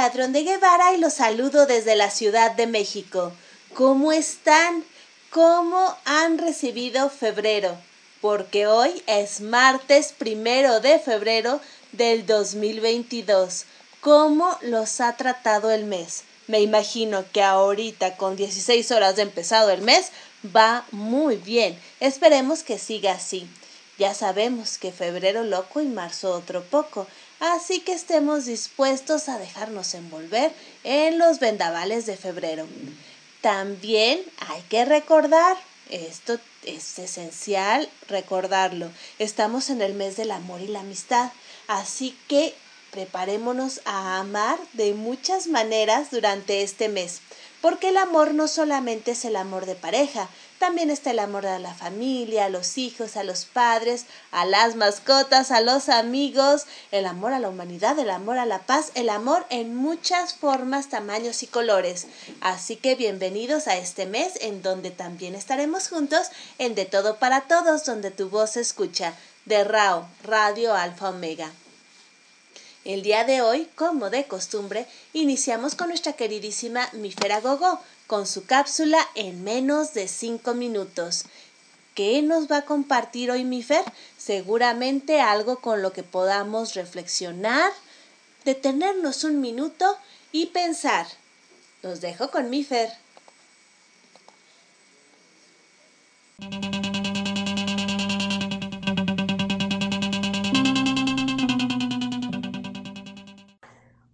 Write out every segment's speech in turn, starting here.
Ladrón de Guevara y los saludo desde la Ciudad de México. ¿Cómo están? ¿Cómo han recibido febrero? Porque hoy es martes primero de febrero del 2022. ¿Cómo los ha tratado el mes? Me imagino que ahorita con 16 horas de empezado el mes va muy bien. Esperemos que siga así. Ya sabemos que febrero loco y marzo otro poco, así que estemos dispuestos a dejarnos envolver en los vendavales de febrero. También hay que recordar, esto es esencial recordarlo, estamos en el mes del amor y la amistad, así que preparémonos a amar de muchas maneras durante este mes, porque el amor no solamente es el amor de pareja, también está el amor a la familia, a los hijos, a los padres, a las mascotas, a los amigos, el amor a la humanidad, el amor a la paz, el amor en muchas formas, tamaños y colores. Así que bienvenidos a este mes en donde también estaremos juntos en De Todo para Todos, donde tu voz se escucha, de RAO, Radio Alfa Omega. El día de hoy, como de costumbre, iniciamos con nuestra queridísima Mifera Gogo, con su cápsula en menos de 5 minutos. ¿Qué nos va a compartir hoy Mifer? Seguramente algo con lo que podamos reflexionar, detenernos un minuto y pensar. Los dejo con Mifer.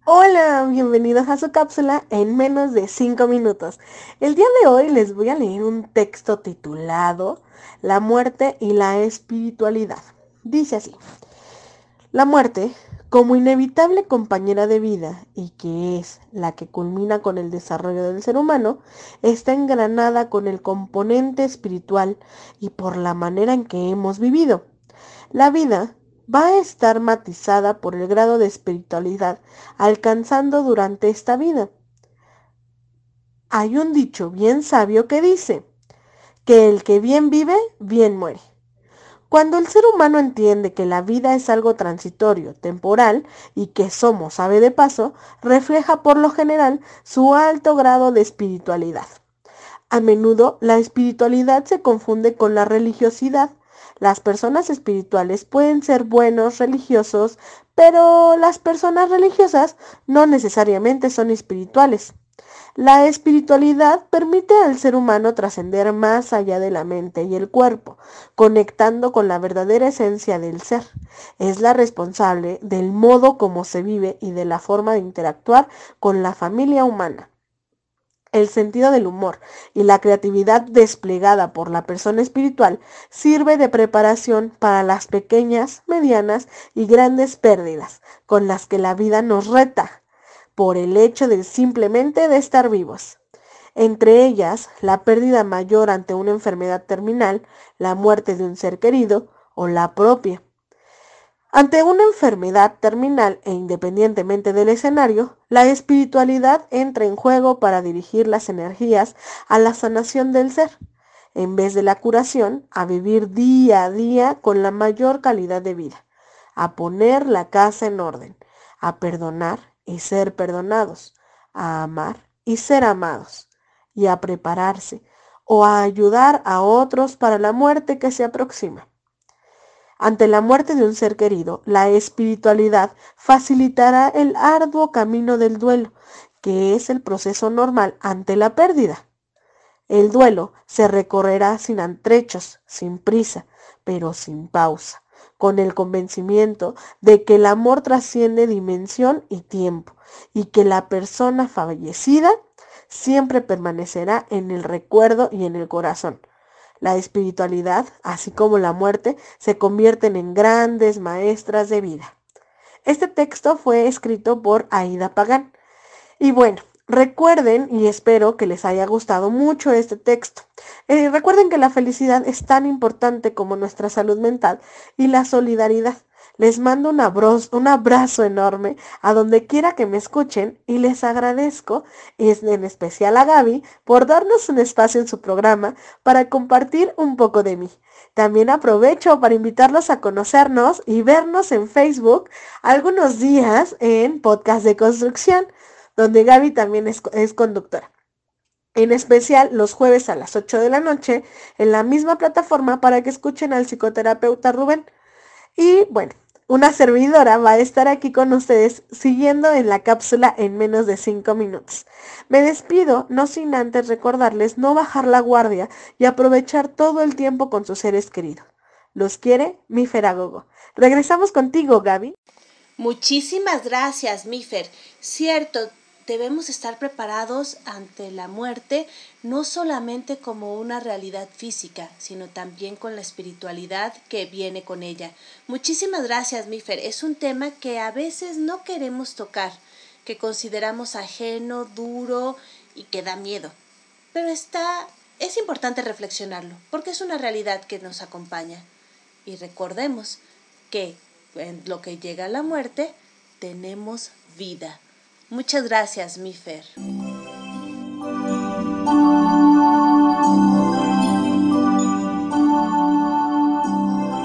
Hola, bienvenidos a su cápsula en menos de 5 minutos. El día de hoy les voy a leer un texto titulado La muerte y la espiritualidad. Dice así, la muerte, como inevitable compañera de vida y que es la que culmina con el desarrollo del ser humano, está engranada con el componente espiritual y por la manera en que hemos vivido. La vida va a estar matizada por el grado de espiritualidad alcanzando durante esta vida. Hay un dicho bien sabio que dice que el que bien vive, bien muere. Cuando el ser humano entiende que la vida es algo transitorio, temporal y que somos ave de paso, refleja por lo general su alto grado de espiritualidad. A menudo la espiritualidad se confunde con la religiosidad, las personas espirituales pueden ser buenos religiosos, pero las personas religiosas no necesariamente son espirituales. La espiritualidad permite al ser humano trascender más allá de la mente y el cuerpo, conectando con la verdadera esencia del ser. Es la responsable del modo como se vive y de la forma de interactuar con la familia humana el sentido del humor y la creatividad desplegada por la persona espiritual sirve de preparación para las pequeñas, medianas y grandes pérdidas con las que la vida nos reta por el hecho de simplemente de estar vivos. Entre ellas, la pérdida mayor ante una enfermedad terminal, la muerte de un ser querido o la propia. Ante una enfermedad terminal e independientemente del escenario, la espiritualidad entra en juego para dirigir las energías a la sanación del ser, en vez de la curación, a vivir día a día con la mayor calidad de vida, a poner la casa en orden, a perdonar y ser perdonados, a amar y ser amados, y a prepararse o a ayudar a otros para la muerte que se aproxima. Ante la muerte de un ser querido, la espiritualidad facilitará el arduo camino del duelo, que es el proceso normal ante la pérdida. El duelo se recorrerá sin antrechos, sin prisa, pero sin pausa, con el convencimiento de que el amor trasciende dimensión y tiempo, y que la persona fallecida siempre permanecerá en el recuerdo y en el corazón, la espiritualidad, así como la muerte, se convierten en grandes maestras de vida. Este texto fue escrito por Aida Pagán. Y bueno, recuerden y espero que les haya gustado mucho este texto. Eh, recuerden que la felicidad es tan importante como nuestra salud mental y la solidaridad. Les mando un abrazo, un abrazo enorme a donde quiera que me escuchen y les agradezco, en especial a Gaby, por darnos un espacio en su programa para compartir un poco de mí. También aprovecho para invitarlos a conocernos y vernos en Facebook algunos días en Podcast de Construcción, donde Gaby también es, es conductora en especial los jueves a las 8 de la noche en la misma plataforma para que escuchen al psicoterapeuta Rubén. Y bueno, una servidora va a estar aquí con ustedes siguiendo en la cápsula en menos de 5 minutos. Me despido, no sin antes recordarles no bajar la guardia y aprovechar todo el tiempo con sus seres queridos. Los quiere mi Feragogo. Regresamos contigo, Gaby. Muchísimas gracias, Mifer. Cierto, debemos estar preparados ante la muerte, no solamente como una realidad física, sino también con la espiritualidad que viene con ella. Muchísimas gracias, Mifer. Es un tema que a veces no queremos tocar, que consideramos ajeno, duro y que da miedo. Pero está es importante reflexionarlo, porque es una realidad que nos acompaña. Y recordemos que en lo que llega a la muerte, tenemos vida. Muchas gracias, Mifer.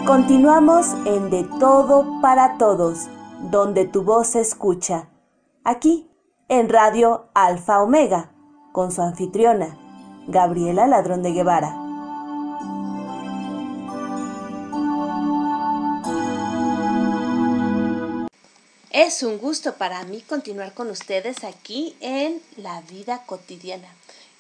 Continuamos en De Todo para Todos, donde tu voz se escucha. Aquí, en Radio Alfa Omega, con su anfitriona, Gabriela Ladrón de Guevara. Es un gusto para mí continuar con ustedes aquí en la vida cotidiana.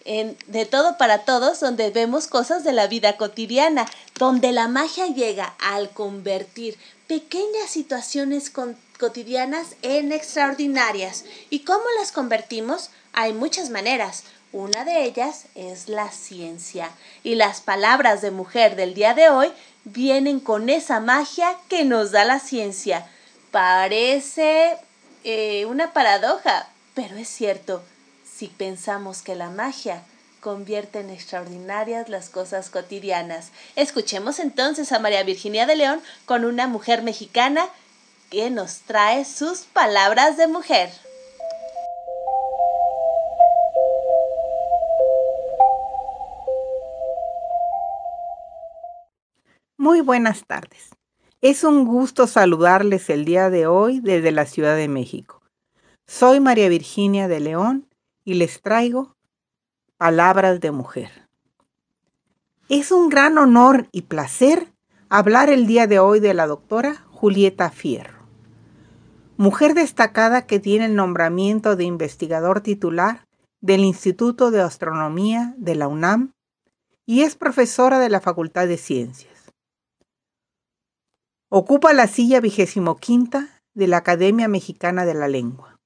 En De todo para todos, donde vemos cosas de la vida cotidiana, donde la magia llega al convertir pequeñas situaciones cotidianas en extraordinarias. ¿Y cómo las convertimos? Hay muchas maneras. Una de ellas es la ciencia. Y las palabras de mujer del día de hoy vienen con esa magia que nos da la ciencia. Parece eh, una paradoja, pero es cierto, si pensamos que la magia convierte en extraordinarias las cosas cotidianas. Escuchemos entonces a María Virginia de León con una mujer mexicana que nos trae sus palabras de mujer. Muy buenas tardes. Es un gusto saludarles el día de hoy desde la Ciudad de México. Soy María Virginia de León y les traigo palabras de mujer. Es un gran honor y placer hablar el día de hoy de la doctora Julieta Fierro, mujer destacada que tiene el nombramiento de investigador titular del Instituto de Astronomía de la UNAM y es profesora de la Facultad de Ciencias. Ocupa la silla vigésimo quinta de la Academia Mexicana de la Lengua.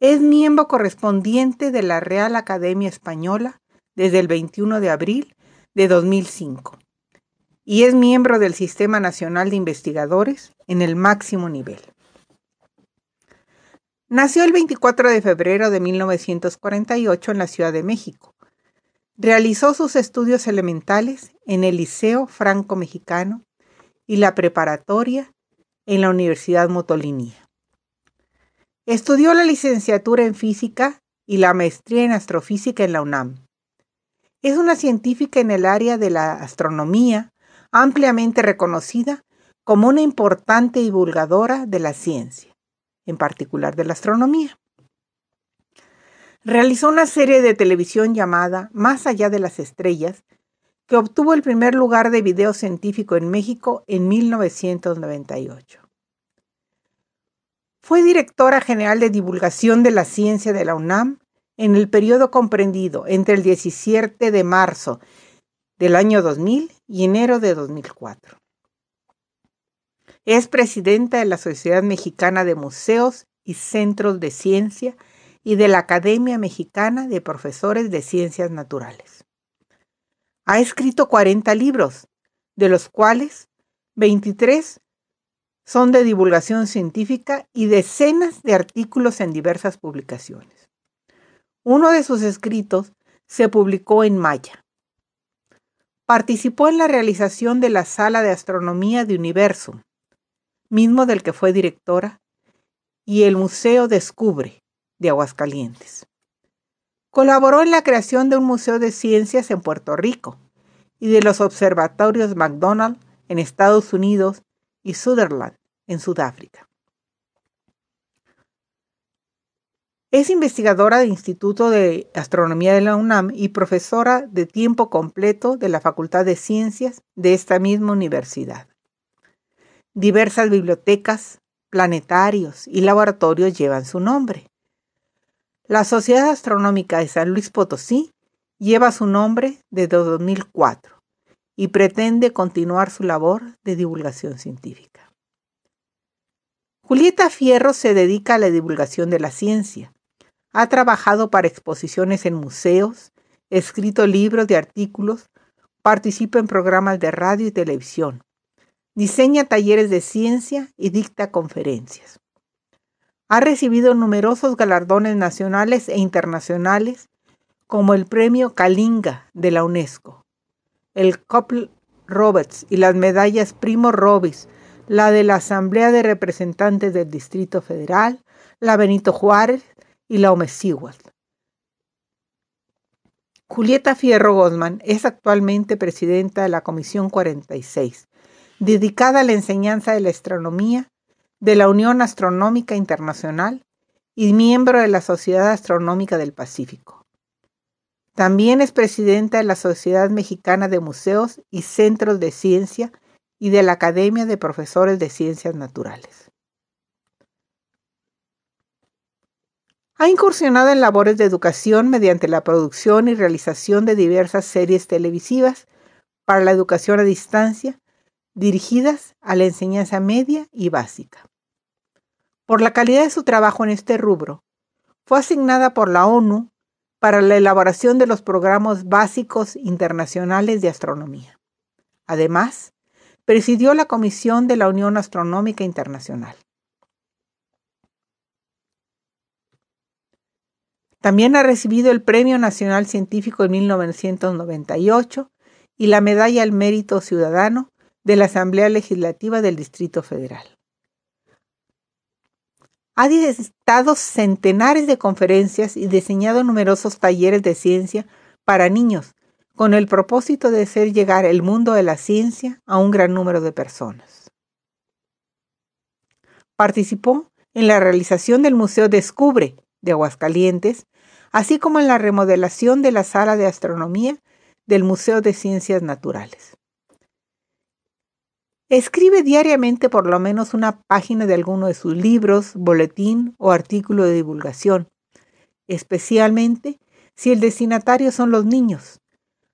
Es miembro correspondiente de la Real Academia Española desde el 21 de abril de 2005 y es miembro del Sistema Nacional de Investigadores en el máximo nivel. Nació el 24 de febrero de 1948 en la Ciudad de México. Realizó sus estudios elementales en el Liceo Franco Mexicano y la preparatoria en la Universidad Motolinía. Estudió la licenciatura en física y la maestría en astrofísica en la UNAM. Es una científica en el área de la astronomía, ampliamente reconocida como una importante divulgadora de la ciencia, en particular de la astronomía. Realizó una serie de televisión llamada Más allá de las estrellas, que obtuvo el primer lugar de video científico en México en 1998. Fue directora general de divulgación de la ciencia de la UNAM en el periodo comprendido entre el 17 de marzo del año 2000 y enero de 2004. Es presidenta de la Sociedad Mexicana de Museos y Centros de Ciencia y de la Academia Mexicana de Profesores de Ciencias Naturales. Ha escrito 40 libros, de los cuales 23 son de divulgación científica y decenas de artículos en diversas publicaciones. Uno de sus escritos se publicó en Maya. Participó en la realización de la Sala de Astronomía de Universo, mismo del que fue directora, y el Museo Descubre de Aguascalientes. Colaboró en la creación de un Museo de Ciencias en Puerto Rico y de los observatorios McDonald en Estados Unidos y Sutherland en Sudáfrica. Es investigadora del Instituto de Astronomía de la UNAM y profesora de tiempo completo de la Facultad de Ciencias de esta misma universidad. Diversas bibliotecas, planetarios y laboratorios llevan su nombre. La Sociedad Astronómica de San Luis Potosí lleva su nombre desde 2004 y pretende continuar su labor de divulgación científica. Julieta Fierro se dedica a la divulgación de la ciencia ha trabajado para exposiciones en museos, escrito libros de artículos, participa en programas de radio y televisión, diseña talleres de ciencia y dicta conferencias. Ha recibido numerosos galardones nacionales e internacionales, como el Premio Kalinga de la UNESCO, el Couple Roberts y las medallas Primo Robis, la de la Asamblea de Representantes del Distrito Federal, la Benito Juárez y la Omesíhuatl. Julieta Fierro Gozman es actualmente presidenta de la Comisión 46, dedicada a la enseñanza de la astronomía de la Unión Astronómica Internacional y miembro de la Sociedad Astronómica del Pacífico. También es presidenta de la Sociedad Mexicana de Museos y Centros de Ciencia y de la Academia de Profesores de Ciencias Naturales. Ha incursionado en labores de educación mediante la producción y realización de diversas series televisivas para la educación a distancia dirigidas a la enseñanza media y básica. Por la calidad de su trabajo en este rubro, fue asignada por la ONU para la elaboración de los programas básicos internacionales de astronomía. Además, presidió la Comisión de la Unión Astronómica Internacional. También ha recibido el Premio Nacional Científico en 1998 y la Medalla al Mérito Ciudadano de la Asamblea Legislativa del Distrito Federal. Ha dictado centenares de conferencias y diseñado numerosos talleres de ciencia para niños, con el propósito de hacer llegar el mundo de la ciencia a un gran número de personas. Participó en la realización del Museo Descubre de Aguascalientes así como en la remodelación de la sala de astronomía del Museo de Ciencias Naturales. Escribe diariamente por lo menos una página de alguno de sus libros, boletín o artículo de divulgación, especialmente si el destinatario son los niños,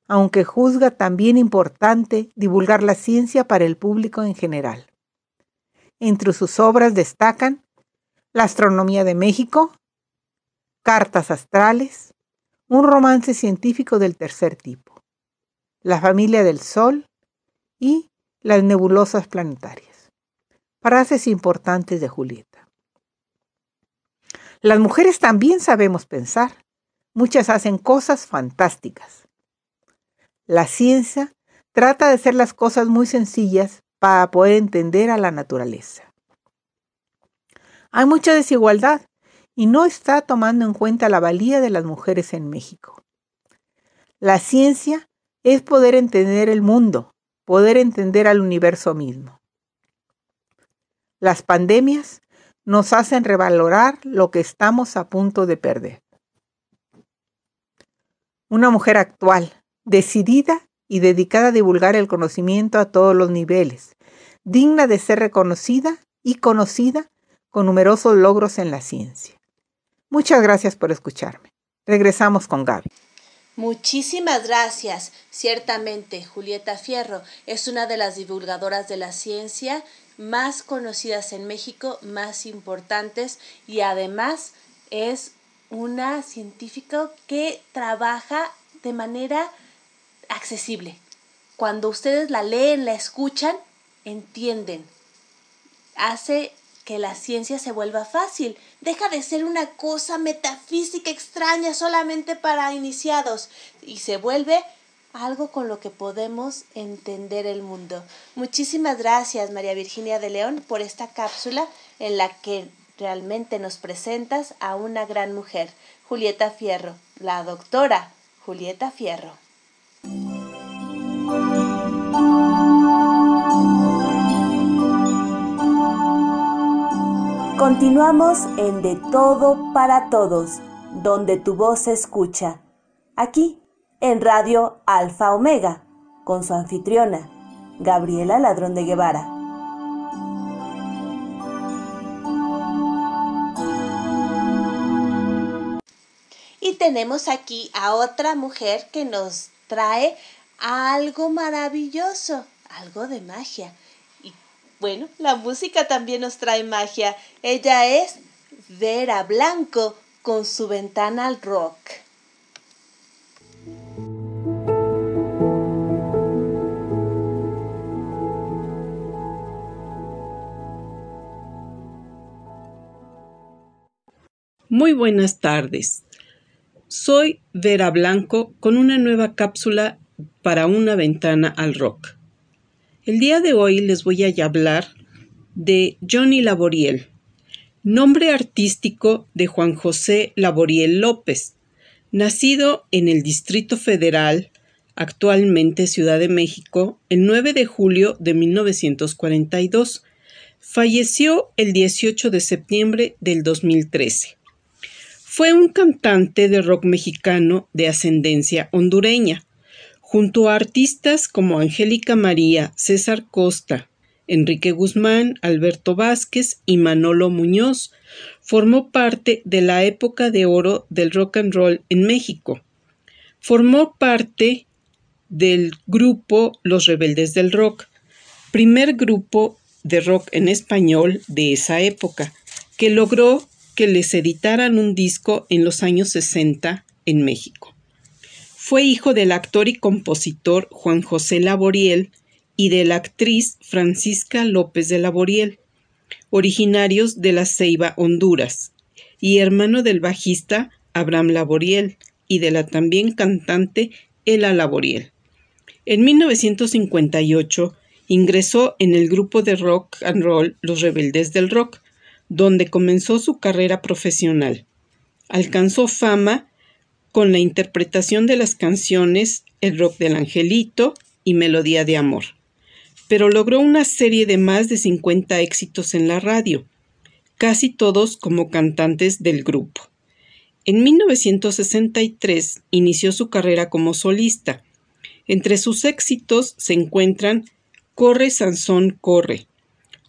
aunque juzga también importante divulgar la ciencia para el público en general. Entre sus obras destacan La Astronomía de México, Cartas astrales, un romance científico del tercer tipo, La familia del Sol y las nebulosas planetarias. Frases importantes de Julieta. Las mujeres también sabemos pensar. Muchas hacen cosas fantásticas. La ciencia trata de hacer las cosas muy sencillas para poder entender a la naturaleza. Hay mucha desigualdad y no está tomando en cuenta la valía de las mujeres en México. La ciencia es poder entender el mundo, poder entender al universo mismo. Las pandemias nos hacen revalorar lo que estamos a punto de perder. Una mujer actual, decidida y dedicada a divulgar el conocimiento a todos los niveles, digna de ser reconocida y conocida con numerosos logros en la ciencia. Muchas gracias por escucharme. Regresamos con Gaby. Muchísimas gracias. Ciertamente, Julieta Fierro es una de las divulgadoras de la ciencia más conocidas en México, más importantes y además es una científica que trabaja de manera accesible. Cuando ustedes la leen, la escuchan, entienden. Hace que la ciencia se vuelva fácil. Deja de ser una cosa metafísica extraña solamente para iniciados y se vuelve algo con lo que podemos entender el mundo. Muchísimas gracias María Virginia de León por esta cápsula en la que realmente nos presentas a una gran mujer, Julieta Fierro, la doctora Julieta Fierro. Continuamos en De Todo para Todos, donde tu voz se escucha. Aquí, en Radio Alfa Omega, con su anfitriona, Gabriela Ladrón de Guevara. Y tenemos aquí a otra mujer que nos trae algo maravilloso, algo de magia. Bueno, la música también nos trae magia. Ella es Vera Blanco con su ventana al rock. Muy buenas tardes. Soy Vera Blanco con una nueva cápsula para una ventana al rock. El día de hoy les voy a hablar de Johnny Laboriel, nombre artístico de Juan José Laboriel López, nacido en el Distrito Federal, actualmente Ciudad de México, el 9 de julio de 1942. Falleció el 18 de septiembre del 2013. Fue un cantante de rock mexicano de ascendencia hondureña junto a artistas como Angélica María, César Costa, Enrique Guzmán, Alberto Vázquez y Manolo Muñoz, formó parte de la época de oro del rock and roll en México. Formó parte del grupo Los Rebeldes del Rock, primer grupo de rock en español de esa época, que logró que les editaran un disco en los años 60 en México. Fue hijo del actor y compositor Juan José Laboriel y de la actriz Francisca López de Laboriel, originarios de La Ceiba, Honduras, y hermano del bajista Abraham Laboriel y de la también cantante Ela Laboriel. En 1958 ingresó en el grupo de rock and roll Los Rebeldes del Rock, donde comenzó su carrera profesional. Alcanzó fama con la interpretación de las canciones El rock del angelito y Melodía de amor. Pero logró una serie de más de 50 éxitos en la radio, casi todos como cantantes del grupo. En 1963 inició su carrera como solista. Entre sus éxitos se encuentran Corre Sansón Corre,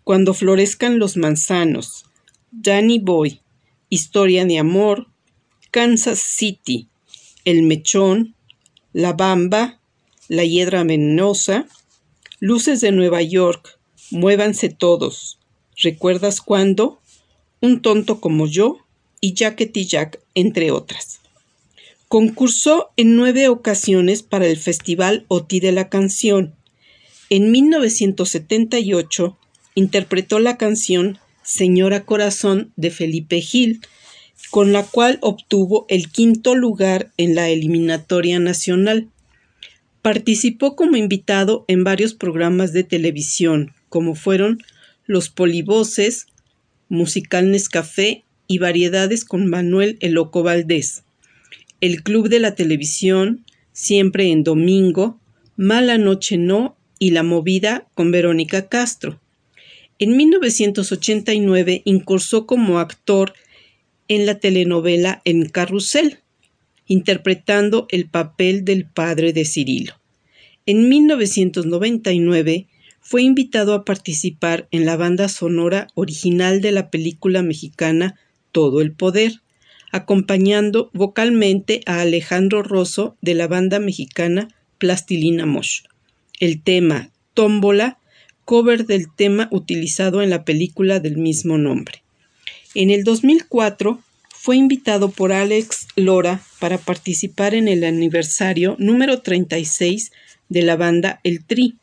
Cuando florezcan los manzanos, Danny Boy, Historia de amor, Kansas City, El Mechón, La Bamba, La Hiedra Venenosa, Luces de Nueva York, Muévanse Todos, ¿Recuerdas cuándo? Un tonto como yo y Jacket Jack, entre otras. Concursó en nueve ocasiones para el Festival OTI de la Canción. En 1978 interpretó la canción Señora Corazón de Felipe Gil, con la cual obtuvo el quinto lugar en la eliminatoria nacional. Participó como invitado en varios programas de televisión, como fueron Los Polivoces, Musical Nescafé y Variedades con Manuel Eloco Valdés, El Club de la Televisión, Siempre en Domingo, Mala Noche No y La Movida con Verónica Castro. En 1989 incursó como actor en la telenovela En Carrusel, interpretando el papel del padre de Cirilo. En 1999 fue invitado a participar en la banda sonora original de la película mexicana Todo el Poder, acompañando vocalmente a Alejandro Rosso de la banda mexicana Plastilina Mosh. El tema Tómbola, cover del tema utilizado en la película del mismo nombre. En el 2004 fue invitado por Alex Lora para participar en el aniversario número 36 de la banda El Tri.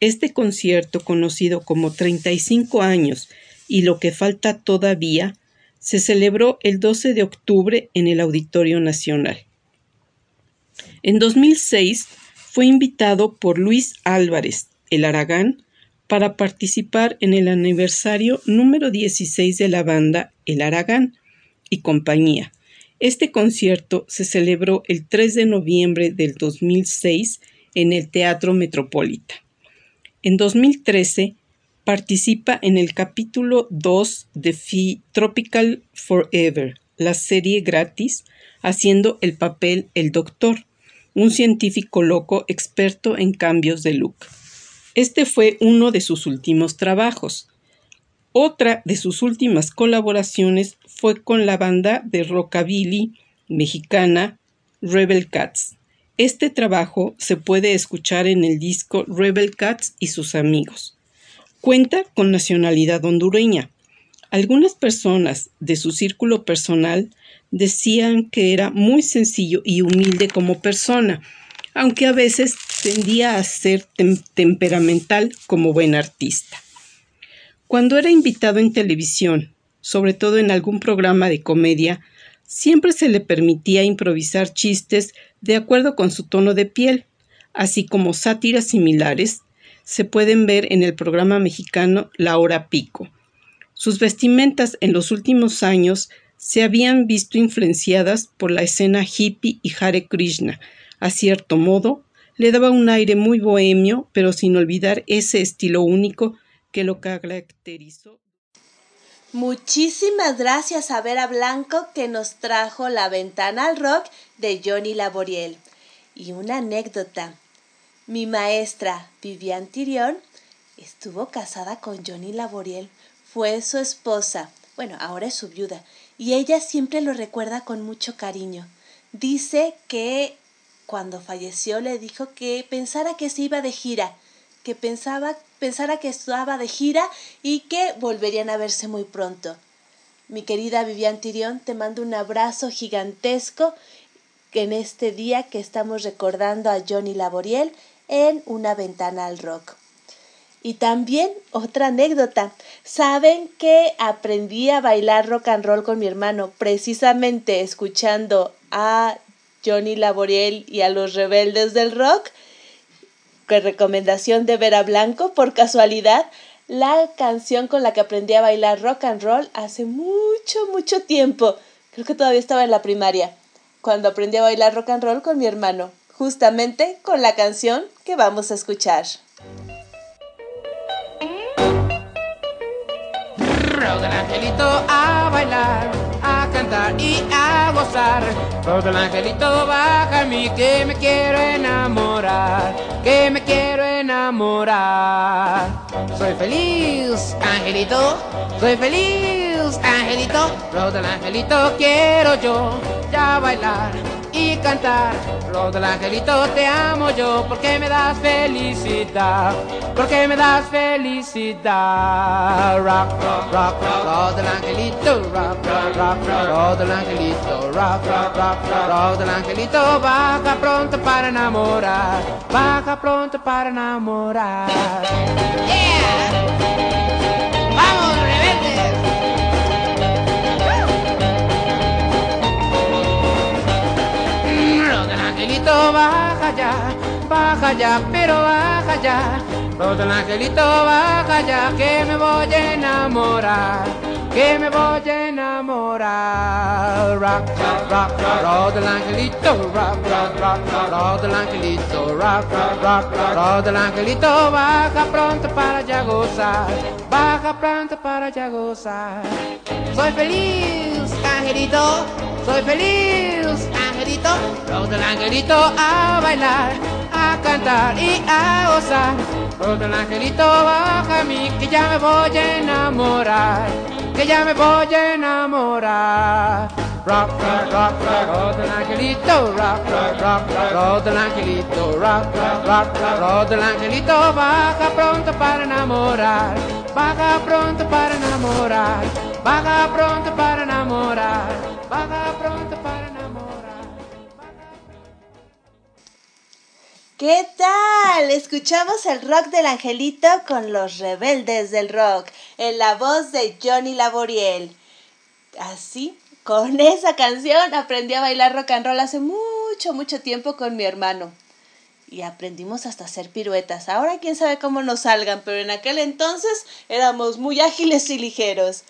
Este concierto, conocido como 35 años y lo que falta todavía, se celebró el 12 de octubre en el Auditorio Nacional. En 2006 fue invitado por Luis Álvarez, el Aragán, para participar en el aniversario número 16 de la banda El Aragán y compañía. Este concierto se celebró el 3 de noviembre del 2006 en el Teatro Metropolita. En 2013 participa en el capítulo 2 de Phi Tropical Forever, la serie gratis, haciendo el papel El Doctor, un científico loco experto en cambios de look. Este fue uno de sus últimos trabajos. Otra de sus últimas colaboraciones fue con la banda de rockabilly mexicana Rebel Cats. Este trabajo se puede escuchar en el disco Rebel Cats y sus amigos. Cuenta con nacionalidad hondureña. Algunas personas de su círculo personal decían que era muy sencillo y humilde como persona, aunque a veces tendía a ser temperamental como buen artista. Cuando era invitado en televisión, sobre todo en algún programa de comedia, siempre se le permitía improvisar chistes de acuerdo con su tono de piel, así como sátiras similares se pueden ver en el programa mexicano La Hora Pico. Sus vestimentas en los últimos años se habían visto influenciadas por la escena hippie y Hare Krishna. A cierto modo, le daba un aire muy bohemio, pero sin olvidar ese estilo único que lo caracterizó. Muchísimas gracias a Vera Blanco que nos trajo La ventana al rock de Johnny Laboriel. Y una anécdota. Mi maestra, Vivian Tirión, estuvo casada con Johnny Laboriel. Fue su esposa. Bueno, ahora es su viuda y ella siempre lo recuerda con mucho cariño. Dice que cuando falleció le dijo que pensara que se iba de gira, que pensaba, pensara que estaba de gira y que volverían a verse muy pronto. Mi querida Vivian Tirión, te mando un abrazo gigantesco en este día que estamos recordando a Johnny Laboriel en Una ventana al rock. Y también otra anécdota. Saben que aprendí a bailar rock and roll con mi hermano precisamente escuchando a Johnny Laboriel y a los rebeldes del rock. Con recomendación de Vera Blanco, por casualidad, la canción con la que aprendí a bailar rock and roll hace mucho, mucho tiempo. Creo que todavía estaba en la primaria, cuando aprendí a bailar rock and roll con mi hermano, justamente con la canción que vamos a escuchar. del angelito a bailar, cantar y a gozar. Todo el angelito baja a mí que me quiero enamorar, que me quiero enamorar. Soy feliz, angelito, soy feliz, angelito. Todo el angelito quiero yo ya bailar y cantar. Lo del te amo yo porque me das felicidad, porque me das felicidad. Rock, rock, rock, rock, lo del angelito, rock, rock, rock, rock, lo del angelito, rock, rock, rock, rock, lo del angelito baja pronto para enamorar, baja pronto para enamorar. Yeah. Angelito baja ya, baja ya, pero baja ya. El angelito baja ya, que me voy a enamorar, que me voy a enamorar. Rock, rock, rock, angelito, rock, rock, rock, rock, del angelito, rock, rock, rock, rock del angelito baja pronto para ya gozar, baja pronto para ya gozar. Soy feliz, angelito, soy feliz, angelito, rock del angelito a bailar, a cantar y a gozar. Rock del angelito baja a mí que ya me voy a enamorar, que ya me voy a enamorar. Rock, rock, rock, rock, rock del angelito, rock, rock, rock, rock, del angelito, rock, rock, rock, rock del angelito, baja pronto para enamorar, baja pronto para enamorar, baja pronto para enamorar, baja pronto para ¿Qué tal? Escuchamos el rock del angelito con los rebeldes del rock, en la voz de Johnny Laboriel. Así, con esa canción aprendí a bailar rock and roll hace mucho, mucho tiempo con mi hermano. y aprendimos hasta hacer piruetas. Ahora quién sabe cómo nos salgan, pero en aquel entonces éramos muy ágiles y ligeros.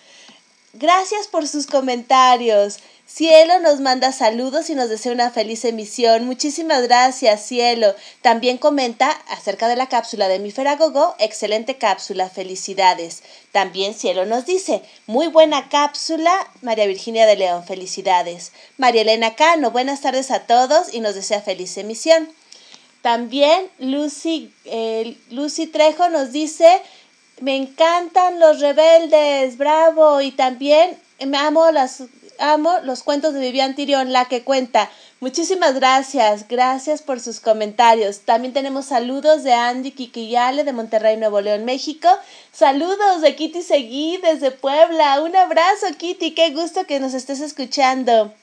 Gracias por sus comentarios. Cielo nos manda saludos y nos desea una feliz emisión. Muchísimas gracias, Cielo. También comenta acerca de la cápsula de mi Feragogo. Excelente cápsula, felicidades. También Cielo nos dice, muy buena cápsula, María Virginia de León, felicidades. María Elena Cano, buenas tardes a todos y nos desea feliz emisión. También Lucy, eh, Lucy Trejo nos dice, me encantan los rebeldes, bravo. Y también me amo las amo los cuentos de Vivian Tirión, la que cuenta. Muchísimas gracias, gracias por sus comentarios. También tenemos saludos de Andy Kikiyale de Monterrey, Nuevo León, México. Saludos de Kitty Seguí desde Puebla. Un abrazo, Kitty, qué gusto que nos estés escuchando.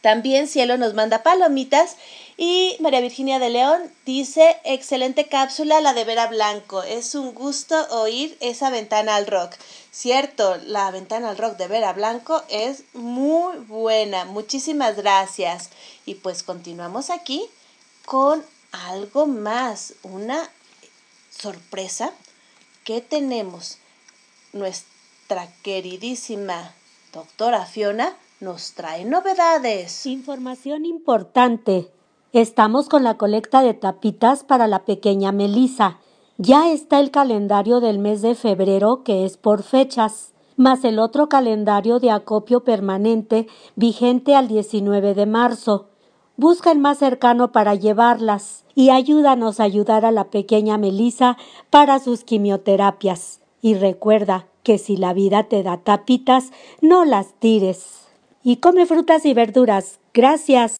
También Cielo nos manda palomitas y María Virginia de León dice, excelente cápsula la de Vera Blanco. Es un gusto oír esa ventana al rock. Cierto, la ventana al rock de Vera Blanco es muy buena. Muchísimas gracias. Y pues continuamos aquí con algo más, una sorpresa que tenemos. Nuestra queridísima doctora Fiona nos trae novedades. Información importante. Estamos con la colecta de tapitas para la pequeña Melisa ya está el calendario del mes de febrero que es por fechas, más el otro calendario de acopio permanente vigente al 19 de marzo. Busca el más cercano para llevarlas y ayúdanos a ayudar a la pequeña Melisa para sus quimioterapias. Y recuerda que si la vida te da tapitas, no las tires. Y come frutas y verduras. Gracias.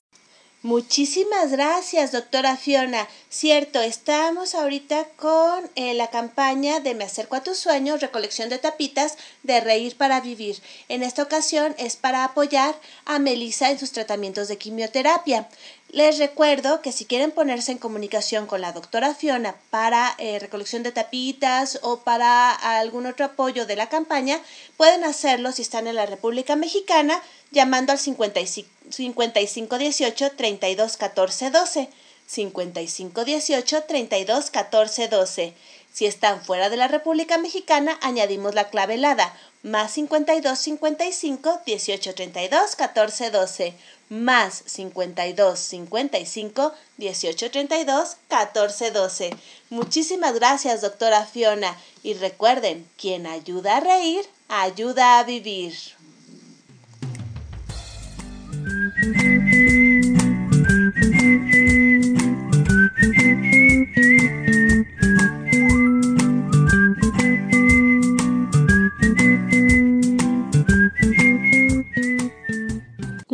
Muchísimas gracias, doctora Fiona. Cierto, estamos ahorita con eh, la campaña de Me acerco a tus sueños, recolección de tapitas de Reír para Vivir. En esta ocasión es para apoyar a Melissa en sus tratamientos de quimioterapia. Les recuerdo que si quieren ponerse en comunicación con la doctora Fiona para eh, recolección de tapitas o para algún otro apoyo de la campaña, pueden hacerlo si están en la República Mexicana llamando al 55, 5518 32 14 12. 5518 32 14 12. Si están fuera de la República Mexicana, añadimos la clave helada más 52 55 18 32 14 12 más 52 55 18 32 14 12. Muchísimas gracias, doctora Fiona. Y recuerden, quien ayuda a reír, ayuda a vivir.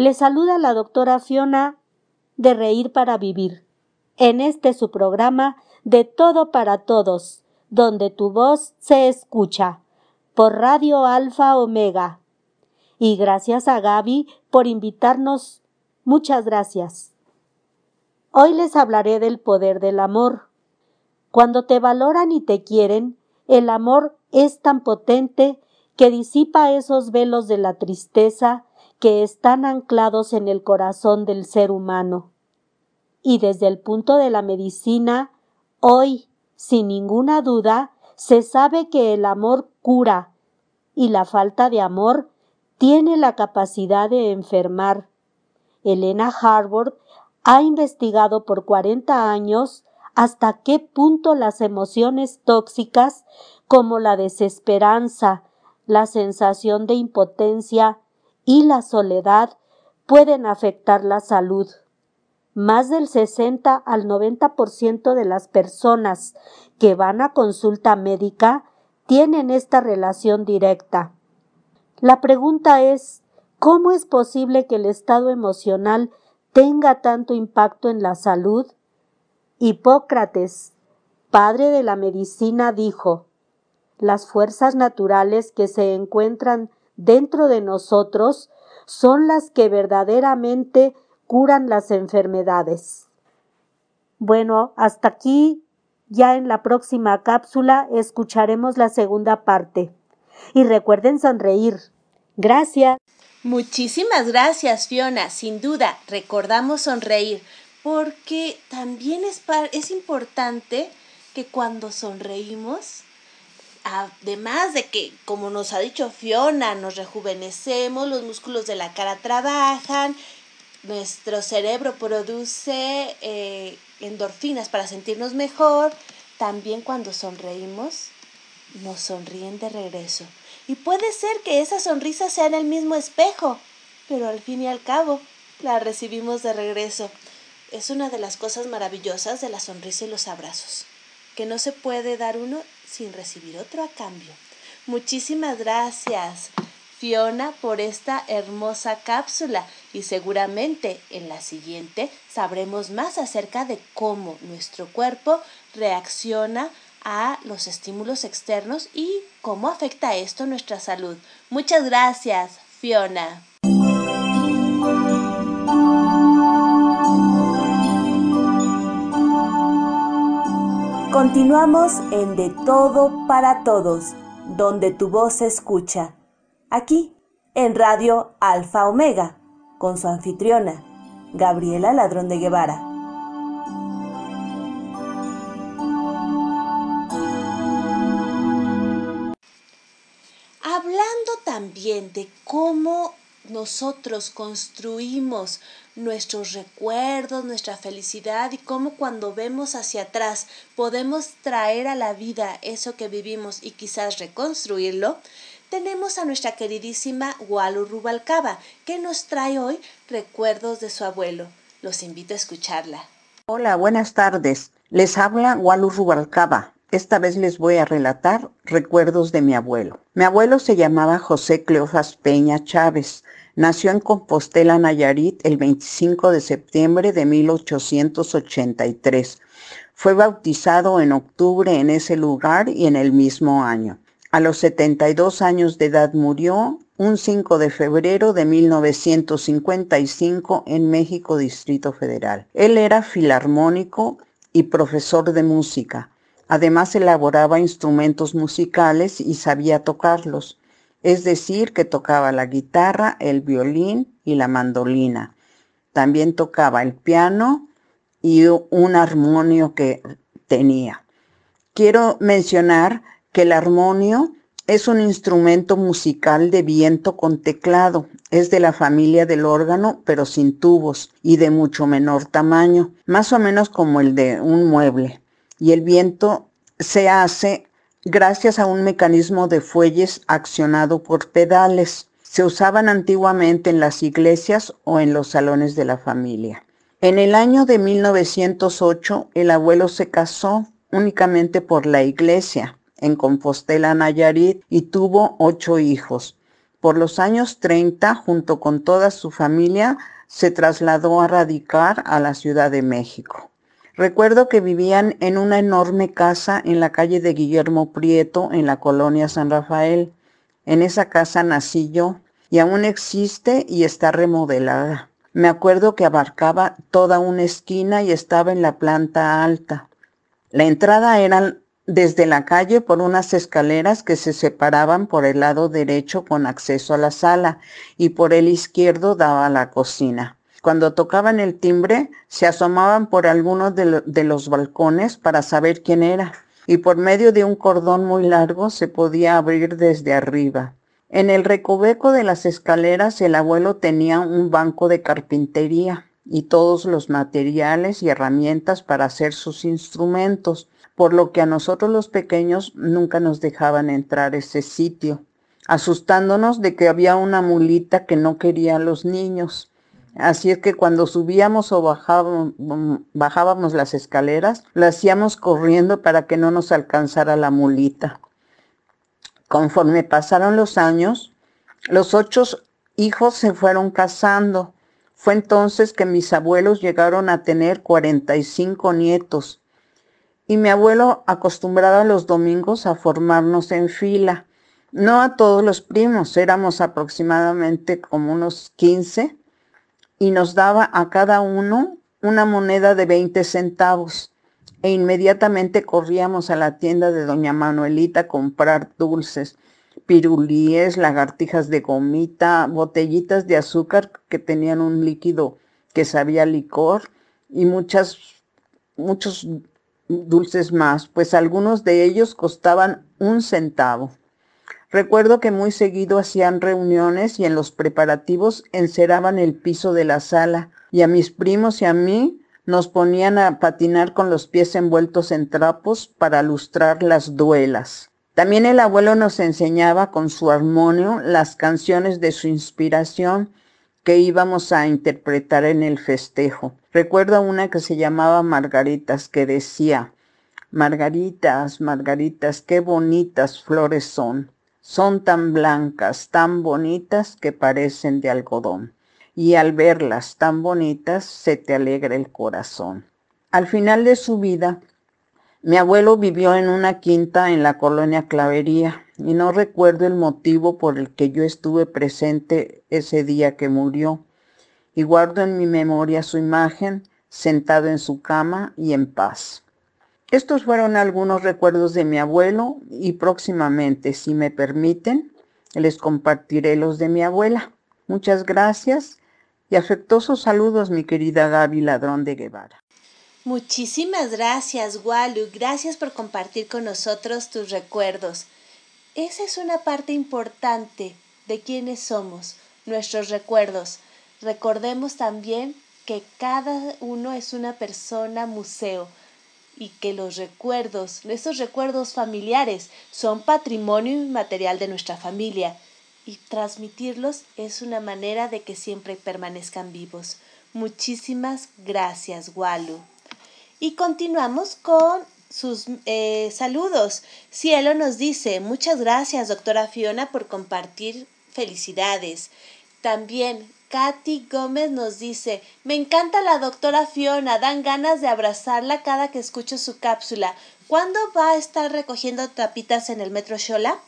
Le saluda la doctora Fiona de Reír para Vivir, en este su programa de Todo para Todos, donde tu voz se escucha, por Radio Alfa Omega. Y gracias a Gaby por invitarnos. Muchas gracias. Hoy les hablaré del poder del amor. Cuando te valoran y te quieren, el amor es tan potente que disipa esos velos de la tristeza que están anclados en el corazón del ser humano. Y desde el punto de la medicina, hoy, sin ninguna duda, se sabe que el amor cura y la falta de amor tiene la capacidad de enfermar. Elena Harvard ha investigado por 40 años hasta qué punto las emociones tóxicas como la desesperanza, la sensación de impotencia, y la soledad pueden afectar la salud. Más del 60 al 90% de las personas que van a consulta médica tienen esta relación directa. La pregunta es, ¿cómo es posible que el estado emocional tenga tanto impacto en la salud? Hipócrates, padre de la medicina, dijo, las fuerzas naturales que se encuentran dentro de nosotros son las que verdaderamente curan las enfermedades. Bueno, hasta aquí ya en la próxima cápsula escucharemos la segunda parte. Y recuerden sonreír. Gracias. Muchísimas gracias, Fiona. Sin duda, recordamos sonreír. porque también es, es importante que cuando sonreímos, además de que, como nos ha dicho Fiona, nos rejuvenecemos, los músculos de la cara trabajan, nuestro cerebro produce eh, endorfinas para sentirnos mejor, también cuando sonreímos, nos sonríen de regreso. Y puede ser que esa sonrisa sea en el mismo espejo, pero al fin y al cabo la recibimos de regreso. Es una de las cosas maravillosas de la sonrisa y los abrazos, que no se puede dar uno sin recibir otro a cambio. Muchísimas gracias, Fiona, por esta hermosa cápsula y seguramente en la siguiente sabremos más acerca de cómo nuestro cuerpo reacciona a los estímulos externos y cómo afecta esto nuestra salud. Muchas gracias, Fiona. Continuamos en De Todo para Todos, donde tu voz se escucha. Aquí, en Radio Alfa Omega, con su anfitriona, Gabriela Ladrón de Guevara. Hablando también de cómo nosotros construimos nuestros recuerdos, nuestra felicidad y cómo cuando vemos hacia atrás podemos traer a la vida eso que vivimos y quizás reconstruirlo, tenemos a nuestra queridísima Walu Rubalcaba, que nos trae hoy recuerdos de su abuelo. Los invito a escucharla. Hola, buenas tardes. Les habla Walu Rubalcaba. Esta vez les voy a relatar recuerdos de mi abuelo. Mi abuelo se llamaba José Cleofas Peña Chávez. Nació en Compostela, Nayarit, el 25 de septiembre de 1883. Fue bautizado en octubre en ese lugar y en el mismo año. A los 72 años de edad murió un 5 de febrero de 1955 en México, Distrito Federal. Él era filarmónico y profesor de música. Además elaboraba instrumentos musicales y sabía tocarlos es decir, que tocaba la guitarra, el violín y la mandolina. También tocaba el piano y un armonio que tenía. Quiero mencionar que el armonio es un instrumento musical de viento con teclado. Es de la familia del órgano, pero sin tubos y de mucho menor tamaño, más o menos como el de un mueble. Y el viento se hace gracias a un mecanismo de fuelles accionado por pedales. Se usaban antiguamente en las iglesias o en los salones de la familia. En el año de 1908, el abuelo se casó únicamente por la iglesia en Compostela, Nayarit, y tuvo ocho hijos. Por los años 30, junto con toda su familia, se trasladó a radicar a la Ciudad de México. Recuerdo que vivían en una enorme casa en la calle de Guillermo Prieto, en la colonia San Rafael. En esa casa nací yo y aún existe y está remodelada. Me acuerdo que abarcaba toda una esquina y estaba en la planta alta. La entrada era desde la calle por unas escaleras que se separaban por el lado derecho con acceso a la sala y por el izquierdo daba a la cocina. Cuando tocaban el timbre, se asomaban por algunos de, los balcones para saber quién era, y por medio de un cordón muy largo se podía abrir desde arriba. En el recoveco de las escaleras el abuelo tenía un banco de carpintería y todos los materiales y herramientas para hacer sus instrumentos, por lo que a nosotros los pequeños nunca nos dejaban entrar ese sitio, asustándonos de que había una mulita que no quería a los niños. Así es que cuando subíamos o bajábamos, las escaleras, lo hacíamos corriendo para que no nos alcanzara la mulita. Conforme pasaron los años, los ocho hijos se fueron casando. Fue entonces que mis abuelos llegaron a tener 45 nietos. Y mi abuelo acostumbraba los domingos a formarnos en fila. No a todos los primos, éramos aproximadamente como unos 15 y nos daba a cada uno una moneda de 20 centavos. E inmediatamente corríamos a la tienda de doña Manuelita a comprar dulces, pirulíes, lagartijas de gomita, botellitas de azúcar que tenían un líquido que sabía licor y muchas, muchos dulces más, pues algunos de ellos costaban un centavo. Recuerdo que muy seguido hacían reuniones y en los preparativos enceraban el piso de la sala y a mis primos y a mí nos ponían a patinar con los pies envueltos en trapos para lustrar las duelas. También el abuelo nos enseñaba con su armonio las canciones de su inspiración que íbamos a interpretar en el festejo. Recuerdo una que se llamaba Margaritas que decía, Margaritas, Margaritas, qué bonitas flores son. Son tan blancas, tan bonitas que parecen de algodón. Y al verlas tan bonitas se te alegra el corazón. Al final de su vida, mi abuelo vivió en una quinta en la colonia Clavería y no recuerdo el motivo por el que yo estuve presente ese día que murió. Y guardo en mi memoria su imagen sentado en su cama y en paz. Estos fueron algunos recuerdos de mi abuelo y próximamente, si me permiten, les compartiré los de mi abuela. Muchas gracias y afectuosos saludos, mi querida Gaby Ladrón de Guevara. Muchísimas gracias, Walu. Gracias por compartir con nosotros tus recuerdos. Esa es una parte importante de quiénes somos, nuestros recuerdos. Recordemos también que cada uno es una persona museo y que los recuerdos, nuestros recuerdos familiares, son patrimonio inmaterial de nuestra familia y transmitirlos es una manera de que siempre permanezcan vivos. Muchísimas gracias, Walu. Y continuamos con sus eh, saludos. Cielo nos dice, muchas gracias, doctora Fiona, por compartir felicidades. También Katy Gómez nos dice, me encanta la doctora Fiona, dan ganas de abrazarla cada que escucho su cápsula. ¿Cuándo va a estar recogiendo tapitas en el Metro Shola?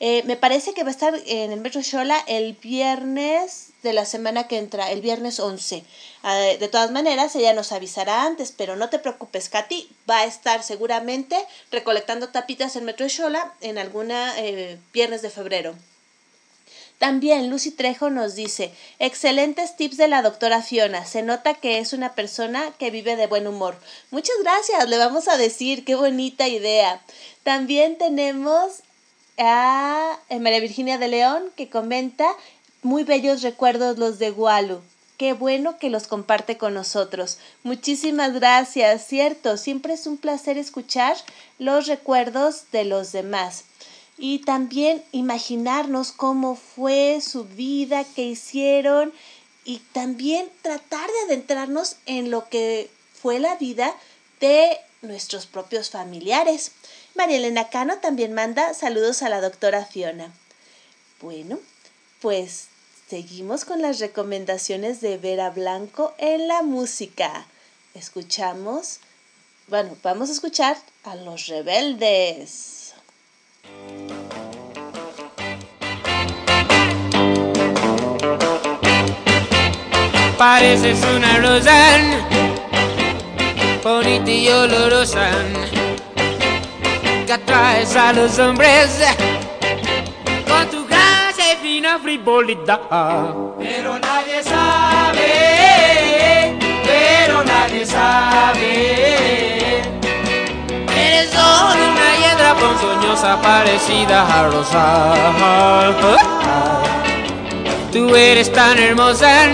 Eh, me parece que va a estar en el Metro Shola el viernes de la semana que entra, el viernes 11. Ah, de todas maneras, ella nos avisará antes, pero no te preocupes, Katy va a estar seguramente recolectando tapitas en Metro Shola en alguna eh, viernes de febrero. También Lucy Trejo nos dice, excelentes tips de la doctora Fiona. Se nota que es una persona que vive de buen humor. Muchas gracias, le vamos a decir, qué bonita idea. También tenemos a eh, María Virginia de León que comenta, muy bellos recuerdos los de Gualu. Qué bueno que los comparte con nosotros. Muchísimas gracias, cierto, siempre es un placer escuchar los recuerdos de los demás y también imaginarnos cómo fue su vida, qué hicieron y también tratar de adentrarnos en lo que fue la vida de nuestros propios familiares. María Elena Cano también manda saludos a la doctora Fiona. Bueno, pues seguimos con las recomendaciones de Vera Blanco en la música. Escuchamos, bueno, vamos a escuchar a los rebeldes. Pareces una rosa, bonita y olorosa, que atraes a los hombres con tu gracia y fina frivolidad. Pero nadie sabe, pero nadie sabe solo una ponzoñosa parecida a Rosa. Tú eres tan hermosa,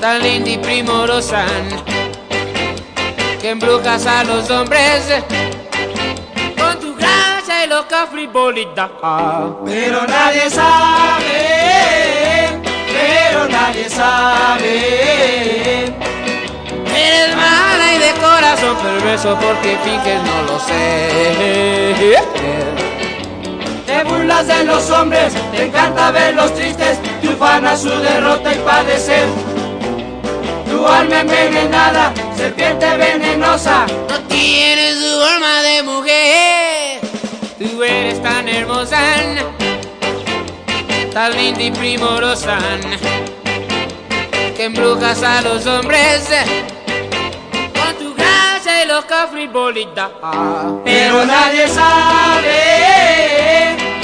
tan linda y primorosa, que embrujas a los hombres con tu gracia y loca frivolidad. Pero nadie sabe, pero nadie sabe Eres mala y de corazón perverso porque finges no lo sé. Te burlas de los hombres, te encanta verlos tristes, te ufana su derrota y padecer. Tu alma envenenada, serpiente venenosa, no tienes su alma de mujer. Tú eres tan hermosa, tan linda y primorosa, que embrujas a los hombres loca frivolidad. Pero nadie sabe,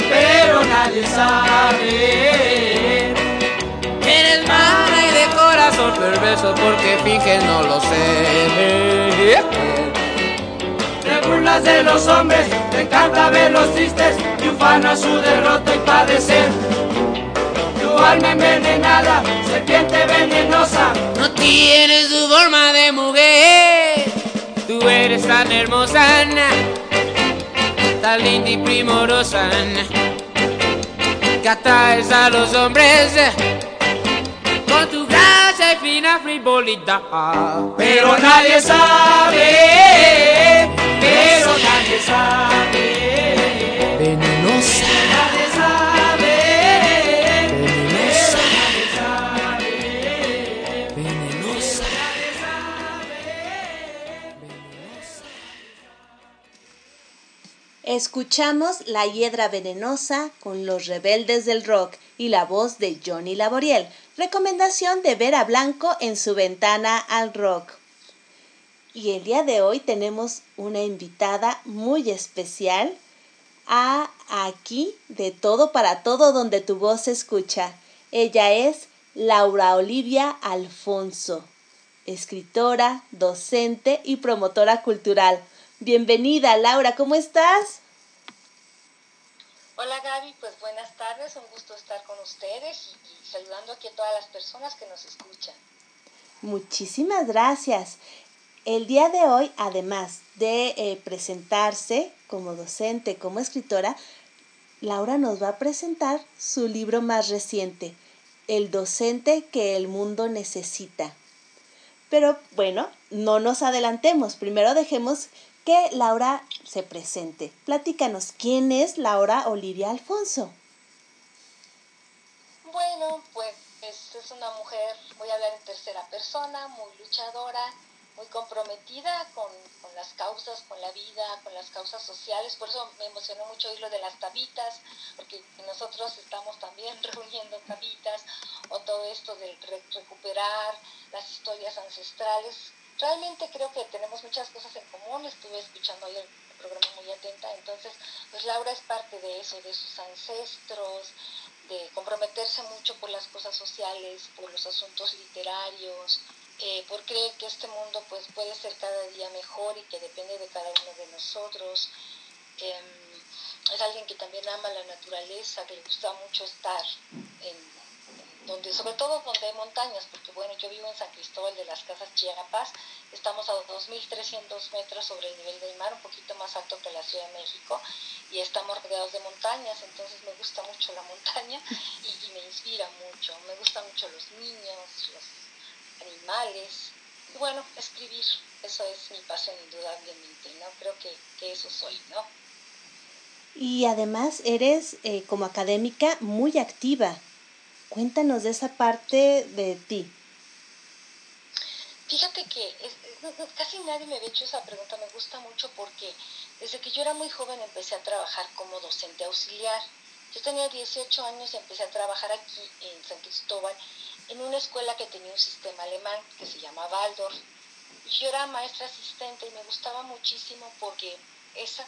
pero nadie sabe. Eres mala y de corazón perverso porque finge no lo sé. Te burlas de los hombres, te encanta verlos tristes y ufana su derrota y padecer. Tu alma envenenada, serpiente venenosa, no tienes tu forma de mujer. Tú eres tan hermosa, tan linda y primorosa, que atraes a los hombres con tu gracia y fina frivolidad. Pero nadie sabe, Escuchamos La Hiedra Venenosa con Los Rebeldes del Rock y la voz de Johnny Laboriel, recomendación de Vera Blanco en su ventana al rock. Y el día de hoy tenemos una invitada muy especial a aquí de todo para todo donde tu voz se escucha. Ella es Laura Olivia Alfonso, escritora, docente y promotora cultural. Bienvenida, Laura, ¿cómo estás? Hola Gaby, pues buenas tardes, un gusto estar con ustedes y, saludando aquí a todas las personas que nos escuchan. Muchísimas gracias. El día de hoy, además de eh, presentarse como docente, como escritora, Laura nos va a presentar su libro más reciente, El docente que el mundo necesita. Pero bueno, no nos adelantemos, primero dejemos que Laura se presente. Platícanos, ¿quién es Laura Olivia Alfonso? Bueno, pues es una mujer, voy a hablar en tercera persona, muy luchadora, muy comprometida con, con, las causas, con la vida, con las causas sociales. Por eso me emocionó mucho oír lo de las tabitas, porque nosotros estamos también reuniendo tabitas o todo esto de re recuperar las historias ancestrales. Realmente creo que tenemos muchas cosas en común. Estuve escuchando el programa muy atenta. Entonces, pues Laura es parte de eso, de sus ancestros, de comprometerse mucho por las cosas sociales, por los asuntos literarios, eh, por creer que este mundo pues puede ser cada día mejor y que depende de cada uno de nosotros. Eh, es alguien que también ama la naturaleza, que le gusta mucho estar en, donde, sobre todo donde hay montañas, porque bueno, yo vivo en San Cristóbal de las Casas Chiapas, estamos a 2.300 metros sobre el nivel del mar, un poquito más alto que la Ciudad de México, y estamos rodeados de montañas, entonces me gusta mucho la montaña y, me inspira mucho, me gustan mucho los niños, los animales. Y bueno, escribir, eso es mi pasión indudablemente, ¿no? Creo que, que eso soy, ¿no? Y además eres eh, como académica muy activa. Cuéntanos de esa parte de ti. Fíjate que casi nadie me había hecho esa pregunta, me gusta mucho porque desde que yo era muy joven empecé a trabajar como docente auxiliar. Yo tenía 18 años y empecé a trabajar aquí en San Cristóbal en una escuela que tenía un sistema alemán que se llama Waldorf. Yo era maestra asistente y me gustaba muchísimo porque esa,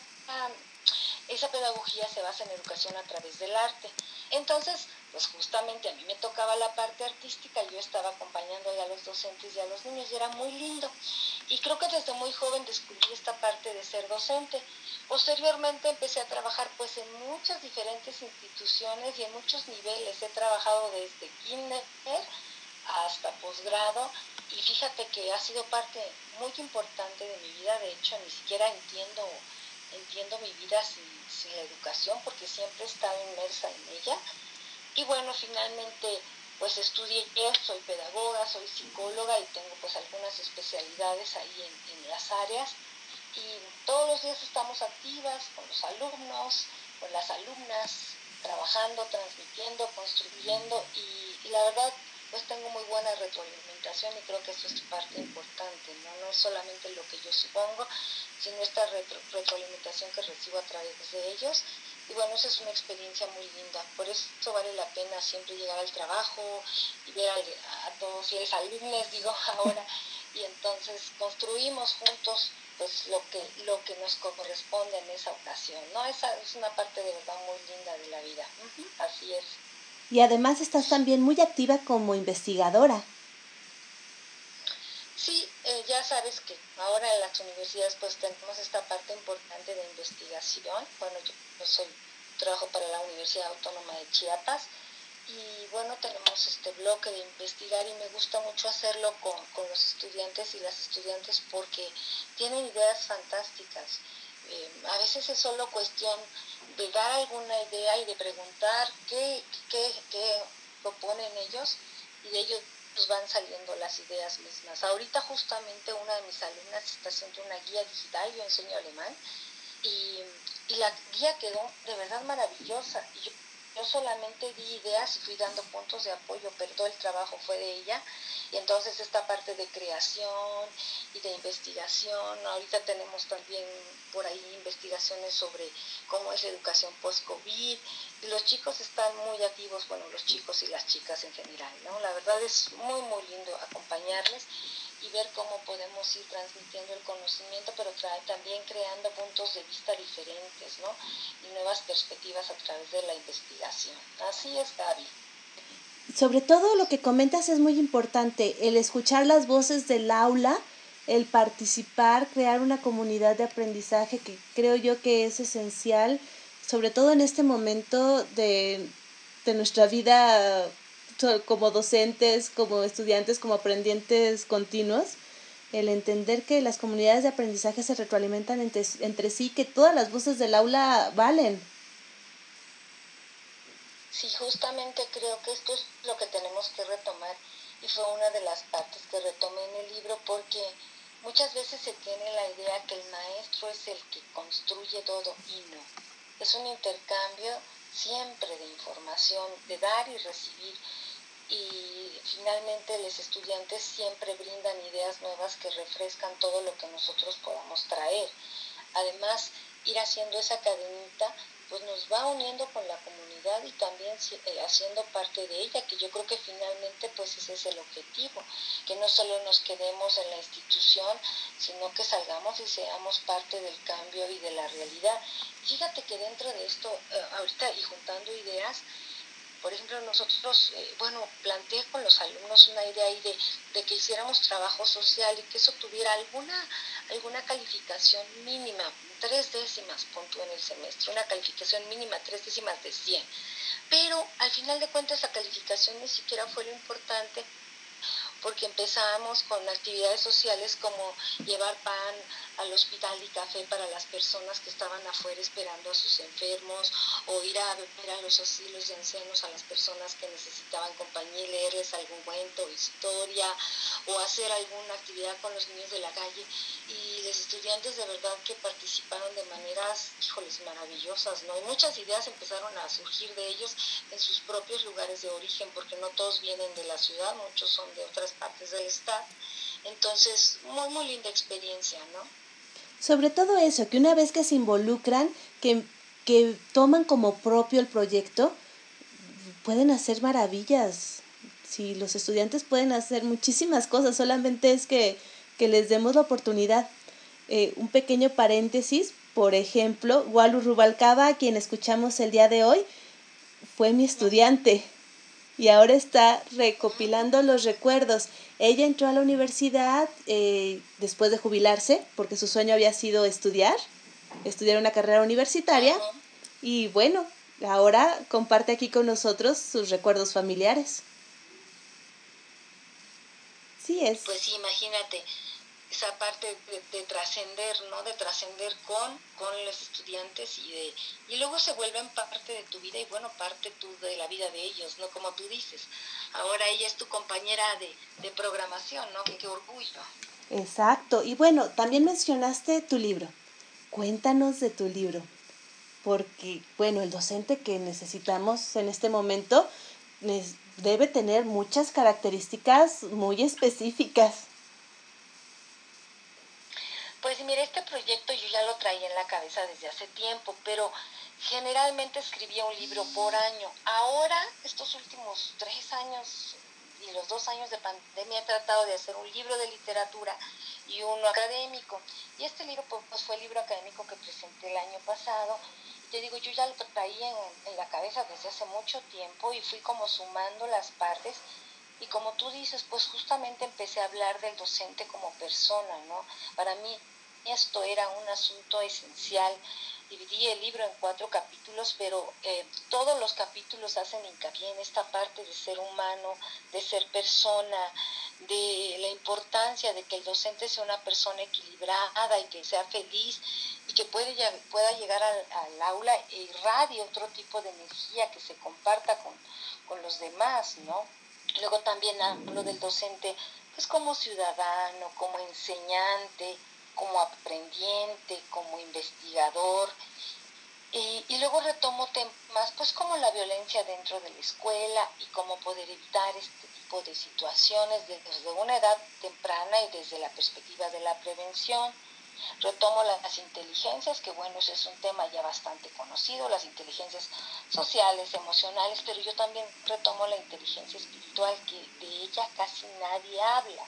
esa pedagogía se basa en educación a través del arte. Entonces, pues justamente a mí me tocaba la parte artística, yo estaba acompañando a los docentes y a los niños y era muy lindo. Y creo que desde muy joven descubrí esta parte de ser docente. Posteriormente empecé a trabajar pues en muchas diferentes instituciones y en muchos niveles. He trabajado desde kinder hasta posgrado y fíjate que ha sido parte muy importante de mi vida. De hecho, ni siquiera entiendo, entiendo mi vida sin, la educación porque siempre he estado inmersa en ella. Y bueno, finalmente pues estudié, soy pedagoga, soy psicóloga y tengo pues algunas especialidades ahí en, en las áreas y todos los días estamos activas con los alumnos, con las alumnas, trabajando, transmitiendo, construyendo y, y, la verdad pues tengo muy buena retroalimentación y creo que eso es parte importante, ¿no? No solamente lo que yo supongo, sino esta retro, retroalimentación que recibo a través de ellos. Y bueno, esa es una experiencia muy linda. Por eso vale la pena siempre llegar al trabajo y ver a, a todos los alumnos, digo ahora, y entonces construimos juntos pues lo que lo que nos corresponde en esa ocasión no esa es una parte de verdad muy linda de la vida. Así es. Y además estás también muy activa como investigadora Sí, eh, ya sabes que ahora en las universidades pues tenemos esta parte importante de investigación. Bueno, yo, soy trabajo para la Universidad Autónoma de Chiapas y bueno, tenemos este bloque de investigar y me gusta mucho hacerlo con, con los estudiantes y las estudiantes porque tienen ideas fantásticas. Eh, a veces es solo cuestión de dar alguna idea y de preguntar qué, qué, qué proponen ellos y ellos pues van saliendo las ideas mismas. Ahorita justamente una de mis alumnas está haciendo una guía digital, yo enseño alemán, y, y la guía quedó de verdad maravillosa. Yo solamente di ideas y fui dando puntos de apoyo, pero todo el trabajo fue de ella. Y entonces esta parte de creación y de investigación, ahorita tenemos también por ahí investigaciones sobre cómo es la educación post-COVID. Y los chicos están muy activos, bueno, los chicos y las chicas en general, ¿no? La verdad es muy, muy lindo acompañarles y ver cómo podemos ir transmitiendo el conocimiento, pero también creando puntos de vista diferentes, ¿no? Y nuevas perspectivas a través de la investigación. Así es, Gaby. Sobre todo lo que comentas es muy importante, el escuchar las voces del aula, el participar, crear una comunidad de aprendizaje que creo yo que es esencial, sobre todo en este momento de, de nuestra vida como docentes, como estudiantes, como aprendientes continuos, el entender que las comunidades de aprendizaje se retroalimentan entre, entre sí, que todas las voces del aula valen. Sí, justamente creo que esto es lo que tenemos que retomar y fue una de las partes que retomé en el libro porque muchas veces se tiene la idea que el maestro es el que construye todo y no. Es un intercambio siempre de información, de dar y recibir y finalmente los estudiantes siempre brindan ideas nuevas que refrescan todo lo que nosotros podamos traer. Además, ir haciendo esa cadenita pues nos va uniendo con la comunidad y también eh, haciendo parte de ella, que yo creo que finalmente pues ese es el objetivo, que no solo nos quedemos en la institución, sino que salgamos y seamos parte del cambio y de la realidad. Fíjate que dentro de esto, eh, ahorita y juntando ideas, por ejemplo, nosotros, eh, bueno, planteé con los alumnos una idea ahí de, de, que hiciéramos trabajo social y que eso tuviera alguna, alguna calificación mínima, tres décimas, punto en el semestre, una calificación mínima, tres décimas de 100. Pero al final de cuentas la calificación ni siquiera fue lo importante porque empezamos con actividades sociales como llevar pan al hospital y café para las personas que estaban afuera esperando a sus enfermos o ir a ver a los asilos de ancianos a las personas que necesitaban compañía y leerles algún cuento historia o hacer alguna actividad con los niños de la calle y los estudiantes de verdad que participaron de maneras, híjoles, maravillosas, ¿no? Y muchas ideas empezaron a surgir de ellos en sus propios lugares de origen porque no todos vienen de la ciudad, muchos son de otras partes del estado. Entonces, muy, muy linda experiencia, ¿no? Sobre todo eso, que una vez que se involucran, que, que toman como propio el proyecto, pueden hacer maravillas. Si los estudiantes pueden hacer muchísimas cosas, solamente es que, que les demos la oportunidad. Eh, un pequeño paréntesis, por ejemplo, Walu Rubalcaba, a quien escuchamos el día de hoy, fue mi estudiante y ahora está recopilando los recuerdos. Ella entró a la universidad eh, después de jubilarse, porque su sueño había sido estudiar, estudiar una carrera universitaria, y bueno, ahora comparte aquí con nosotros sus recuerdos familiares. Sí es. Pues sí, imagínate, esa parte de, trascender, ¿no? De trascender con, con los estudiantes y de y luego se vuelven parte de tu vida y bueno, parte de la vida de ellos, ¿no? Como tú dices. Ahora ella es tu compañera de, de programación, ¿no? Qué orgullo. Exacto. Y bueno, también mencionaste tu libro. Cuéntanos de tu libro. Porque, bueno, el docente que necesitamos en este momento debe tener muchas características muy específicas. Pues mira, este proyecto yo ya lo traía en la cabeza desde hace tiempo, pero generalmente escribía un libro por año. Ahora, estos últimos tres años y los dos años de pandemia he tratado de hacer un libro de literatura y uno académico. Y este libro pues, fue el libro académico que presenté el año pasado. Te digo, yo ya lo traía en, en la cabeza desde hace mucho tiempo y fui como sumando las partes Y como tú dices, pues justamente empecé a hablar del docente como persona, ¿no? Para mí esto era un asunto esencial. Dividí el libro en cuatro capítulos, pero eh, todos los capítulos hacen hincapié en esta parte de ser humano, de ser persona, de la importancia de que el docente sea una persona equilibrada y que sea feliz y que puede, pueda llegar al, aula e irradie otro tipo de energía que se comparta con, con los demás, ¿no? Luego también hablo del docente pues como ciudadano, como enseñante, como aprendiente, como investigador. Y, luego retomo temas pues como la violencia dentro de la escuela y cómo poder evitar este tipo de situaciones desde una edad temprana y desde la perspectiva de la prevención. Retomo las inteligencias, que bueno, ese es un tema ya bastante conocido, las inteligencias sociales, emocionales, pero yo también retomo la inteligencia espiritual, que de ella casi nadie habla.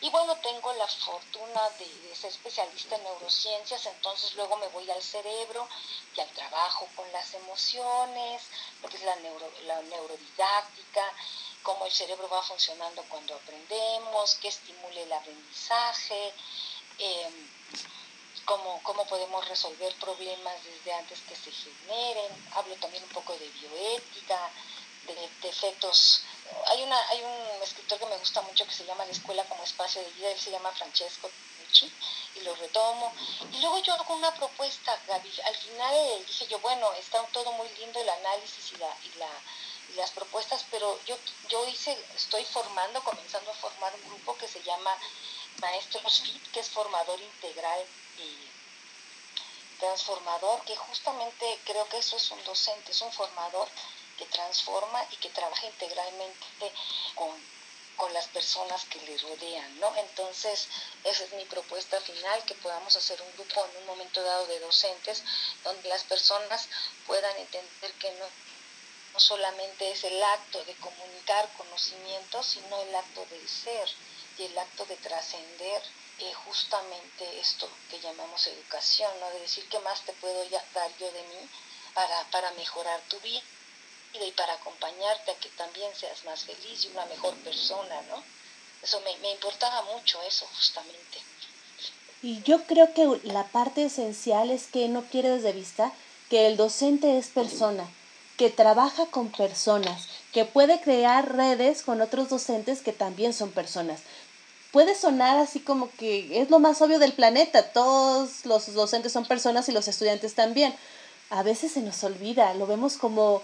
Y bueno, tengo la fortuna de, ser especialista en neurociencias, entonces luego me voy al cerebro y al trabajo con las emociones, lo que es la, neuro, la neurodidáctica, cómo el cerebro va funcionando cuando aprendemos, qué estimule el aprendizaje, em, cómo, cómo podemos resolver problemas desde antes que se generen. Hablo también un poco de bioética, de, efectos. Hay, una, hay un escritor que me gusta mucho que se llama La Escuela como Espacio de Vida, él se llama Francesco Nucci, y lo retomo. Y luego yo hago una propuesta, Gaby. Al final dije yo, bueno, está todo muy lindo el análisis y, la, y, la, las propuestas, pero yo, yo hice, estoy formando, comenzando a formar un grupo que se llama Maestros FIT, que es formador integral y transformador, que justamente creo que eso es un docente, es un formador que transforma y que trabaja integralmente con, las personas que le rodean, ¿no? Entonces, esa es mi propuesta final, que podamos hacer un grupo en un momento dado de docentes donde las personas puedan entender que no, no solamente es el acto de comunicar conocimiento, sino el acto de ser y el acto de trascender eh, justamente esto que llamamos educación, ¿no? De decir qué más te puedo dar yo de mí para, para mejorar tu vida y para acompañarte a que también seas más feliz y una mejor persona, ¿no? Eso me, me importaba mucho eso justamente. Y yo creo que la parte esencial es que no pierdes de vista que el docente es persona, que trabaja con personas, que puede crear redes con otros docentes que también son personas. Puede sonar así como que es lo más obvio del planeta, todos los docentes son personas y los estudiantes también. A veces se nos olvida, lo vemos como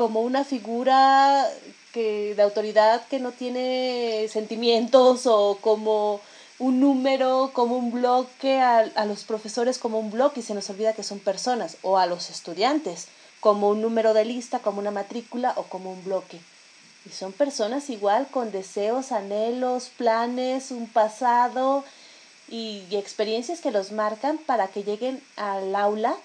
como una figura que, de autoridad que no tiene sentimientos o como un número, como un bloque, a, a, los profesores como un bloque y se nos olvida que son personas, o a los estudiantes como un número de lista, como una matrícula o como un bloque. Y son personas igual con deseos, anhelos, planes, un pasado y, y experiencias que los marcan para que lleguen al aula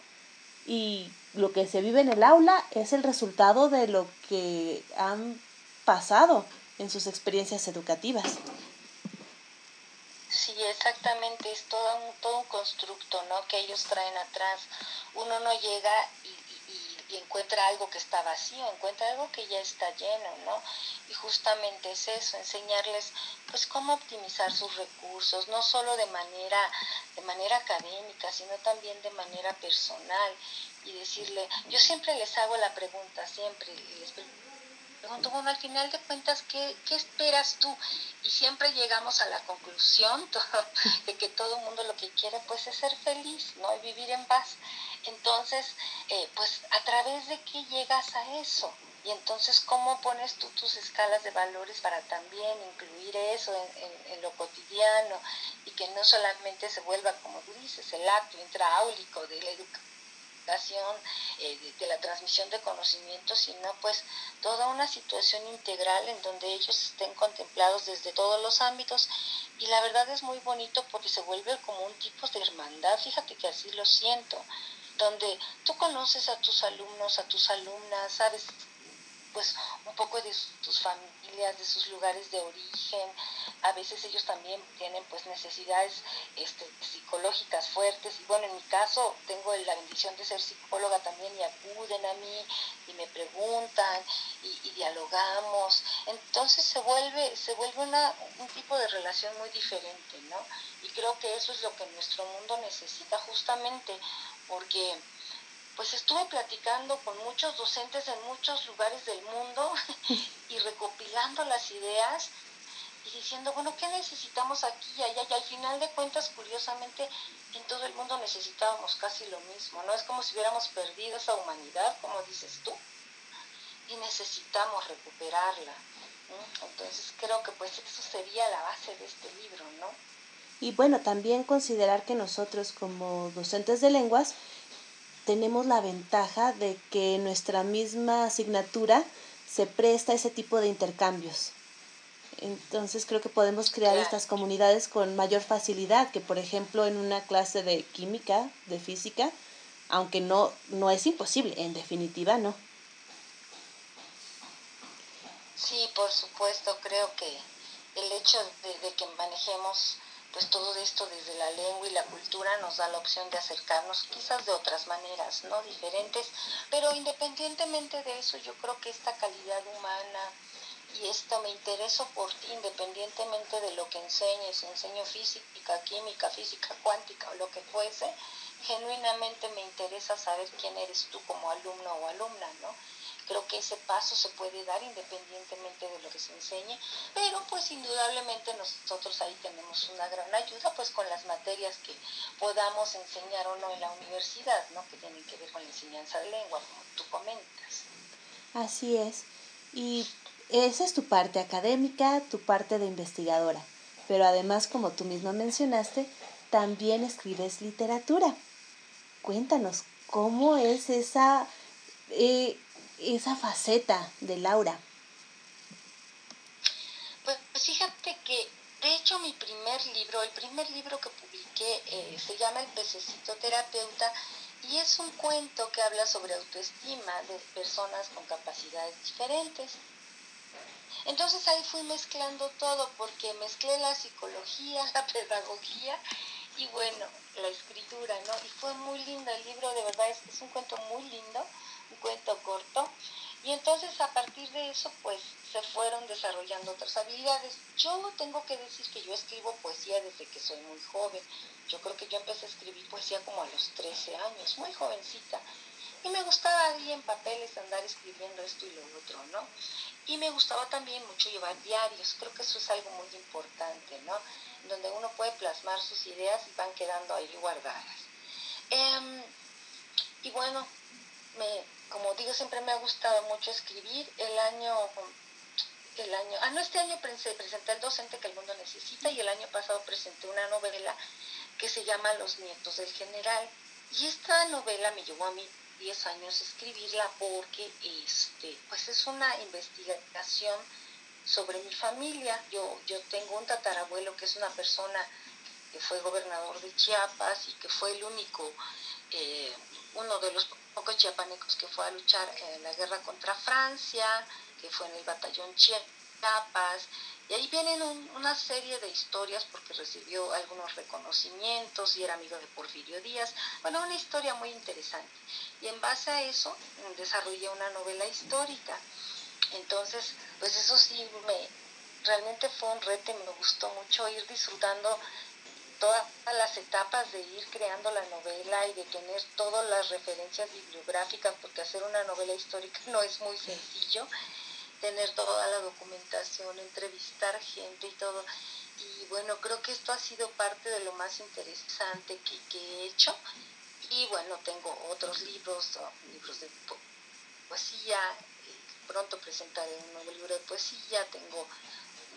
y lo que se vive en el aula es el resultado de lo que han pasado en sus experiencias educativas. Sí, exactamente, es todo un, todo un constructo ¿no? que ellos traen atrás. Uno no llega y, encuentra algo que está vacío, encuentra algo que ya está lleno, ¿no? Y justamente es eso, enseñarles pues cómo optimizar sus recursos, no solo de manera, de manera académica, sino también de manera personal y decirle, yo siempre les hago la pregunta, siempre les pregunto, bueno, al final de cuentas, ¿qué, ¿qué, esperas tú? Y siempre llegamos a la conclusión de que todo el mundo lo que quiere pues es ser feliz, ¿no? Y vivir en paz. Entonces, eh, pues a través de qué llegas a eso. Y entonces, ¿cómo pones tú tus escalas de valores para también incluir eso en, en lo cotidiano y que no solamente se vuelva, como tú dices, el acto intraáulico de la educación? Eh, de, la transmisión de conocimiento, sino pues toda una situación integral en donde ellos estén contemplados desde todos los ámbitos. Y la verdad es muy bonito porque se vuelve como un tipo de hermandad, fíjate que así lo siento, donde tú conoces a tus alumnos, a tus alumnas, sabes pues un poco de sus familias, de sus lugares de origen. A veces ellos también tienen pues necesidades este, psicológicas fuertes. Y bueno, en mi caso tengo la bendición de ser psicóloga también y acuden a mí y me preguntan y, dialogamos. Entonces se vuelve, se vuelve una, un tipo de relación muy diferente, ¿no? Y creo que eso es lo que nuestro mundo necesita justamente porque pues estuve platicando con muchos docentes en muchos lugares del mundo y recopilando las ideas y diciendo, bueno, ¿qué necesitamos aquí y allá? Y al final de cuentas, curiosamente, en todo el mundo necesitábamos casi lo mismo, ¿no? Es como si hubiéramos perdido esa humanidad, como dices tú, y necesitamos recuperarla. Entonces creo que pues eso sería la base de este libro, ¿no? Y bueno, también considerar que nosotros como docentes de lenguas tenemos la ventaja de que nuestra misma asignatura se presta a ese tipo de intercambios. Entonces creo que podemos crear estas comunidades con mayor facilidad que por ejemplo en una clase de química, de física, aunque no, no es imposible, en definitiva no. Sí, por supuesto, creo que el hecho de que manejemos pues todo esto desde la lengua y la cultura nos da la opción de acercarnos quizás de otras maneras, ¿no? Diferentes, pero independientemente de eso, yo creo que esta calidad humana y esto me intereso por ti independientemente de lo que enseñes, enseño física, química, física cuántica o lo que fuese, genuinamente me interesa saber quién eres tú como alumno o alumna, ¿no? Creo que ese paso se puede dar independientemente de lo que se enseñe, pero pues indudablemente nosotros ahí tenemos una gran ayuda pues con las materias que podamos enseñar o no en la universidad, ¿no? Que tienen que ver con la enseñanza de lengua, como tú comentas. Así es. Y esa es tu parte académica, tu parte de investigadora. Pero además, como tú misma mencionaste, también escribes literatura. Cuéntanos, ¿cómo es esa eh, esa faceta de Laura? Pues fíjate que, de hecho, mi primer libro, el primer libro que publiqué, eh, se llama El pececito terapeuta y es un cuento que habla sobre autoestima de personas con capacidades diferentes. Entonces ahí fui mezclando todo porque mezclé la psicología, la pedagogía y bueno, la escritura, ¿no? Y fue muy lindo el libro, de verdad es, es un cuento muy lindo un cuento corto. Y entonces a partir de eso, pues se fueron desarrollando otras habilidades. Yo tengo que decir que yo escribo poesía desde que soy muy joven. Yo creo que yo empecé a escribir poesía como a los 13 años, muy jovencita. Y me gustaba ahí en papeles andar escribiendo esto y lo otro, ¿no? Y me gustaba también mucho llevar diarios. Creo que eso es algo muy importante, ¿no? Donde uno puede plasmar sus ideas y van quedando ahí guardadas. Em, y bueno, me, como digo, siempre me ha gustado mucho escribir. El año, el año, ah, no, este año presenté El docente que el mundo necesita y el año pasado presenté una novela que se llama Los nietos del general. Y esta novela me llevó a mí 10 años escribirla porque este, pues es una investigación sobre mi familia. Yo, yo tengo un tatarabuelo que es una persona que fue gobernador de Chiapas y que fue el único, eh, uno de los pocos chiapanecos que fue a luchar en la guerra contra Francia, que fue en el batallón Chiapas, y ahí vienen una serie de historias porque recibió algunos reconocimientos y era amigo de Porfirio Díaz. Bueno, una historia muy interesante. Y en base a eso desarrollé una novela histórica. Entonces, pues eso sí, me, realmente fue un reto y me gustó mucho ir disfrutando todas las etapas de ir creando la novela y de tener todas las referencias bibliográficas, porque hacer una novela histórica no es muy sencillo, tener toda la documentación, entrevistar gente y todo. Y bueno, creo que esto ha sido parte de lo más interesante que, he hecho. Y bueno, tengo otros libros, libros de poesía, pronto presentaré un nuevo libro de poesía, tengo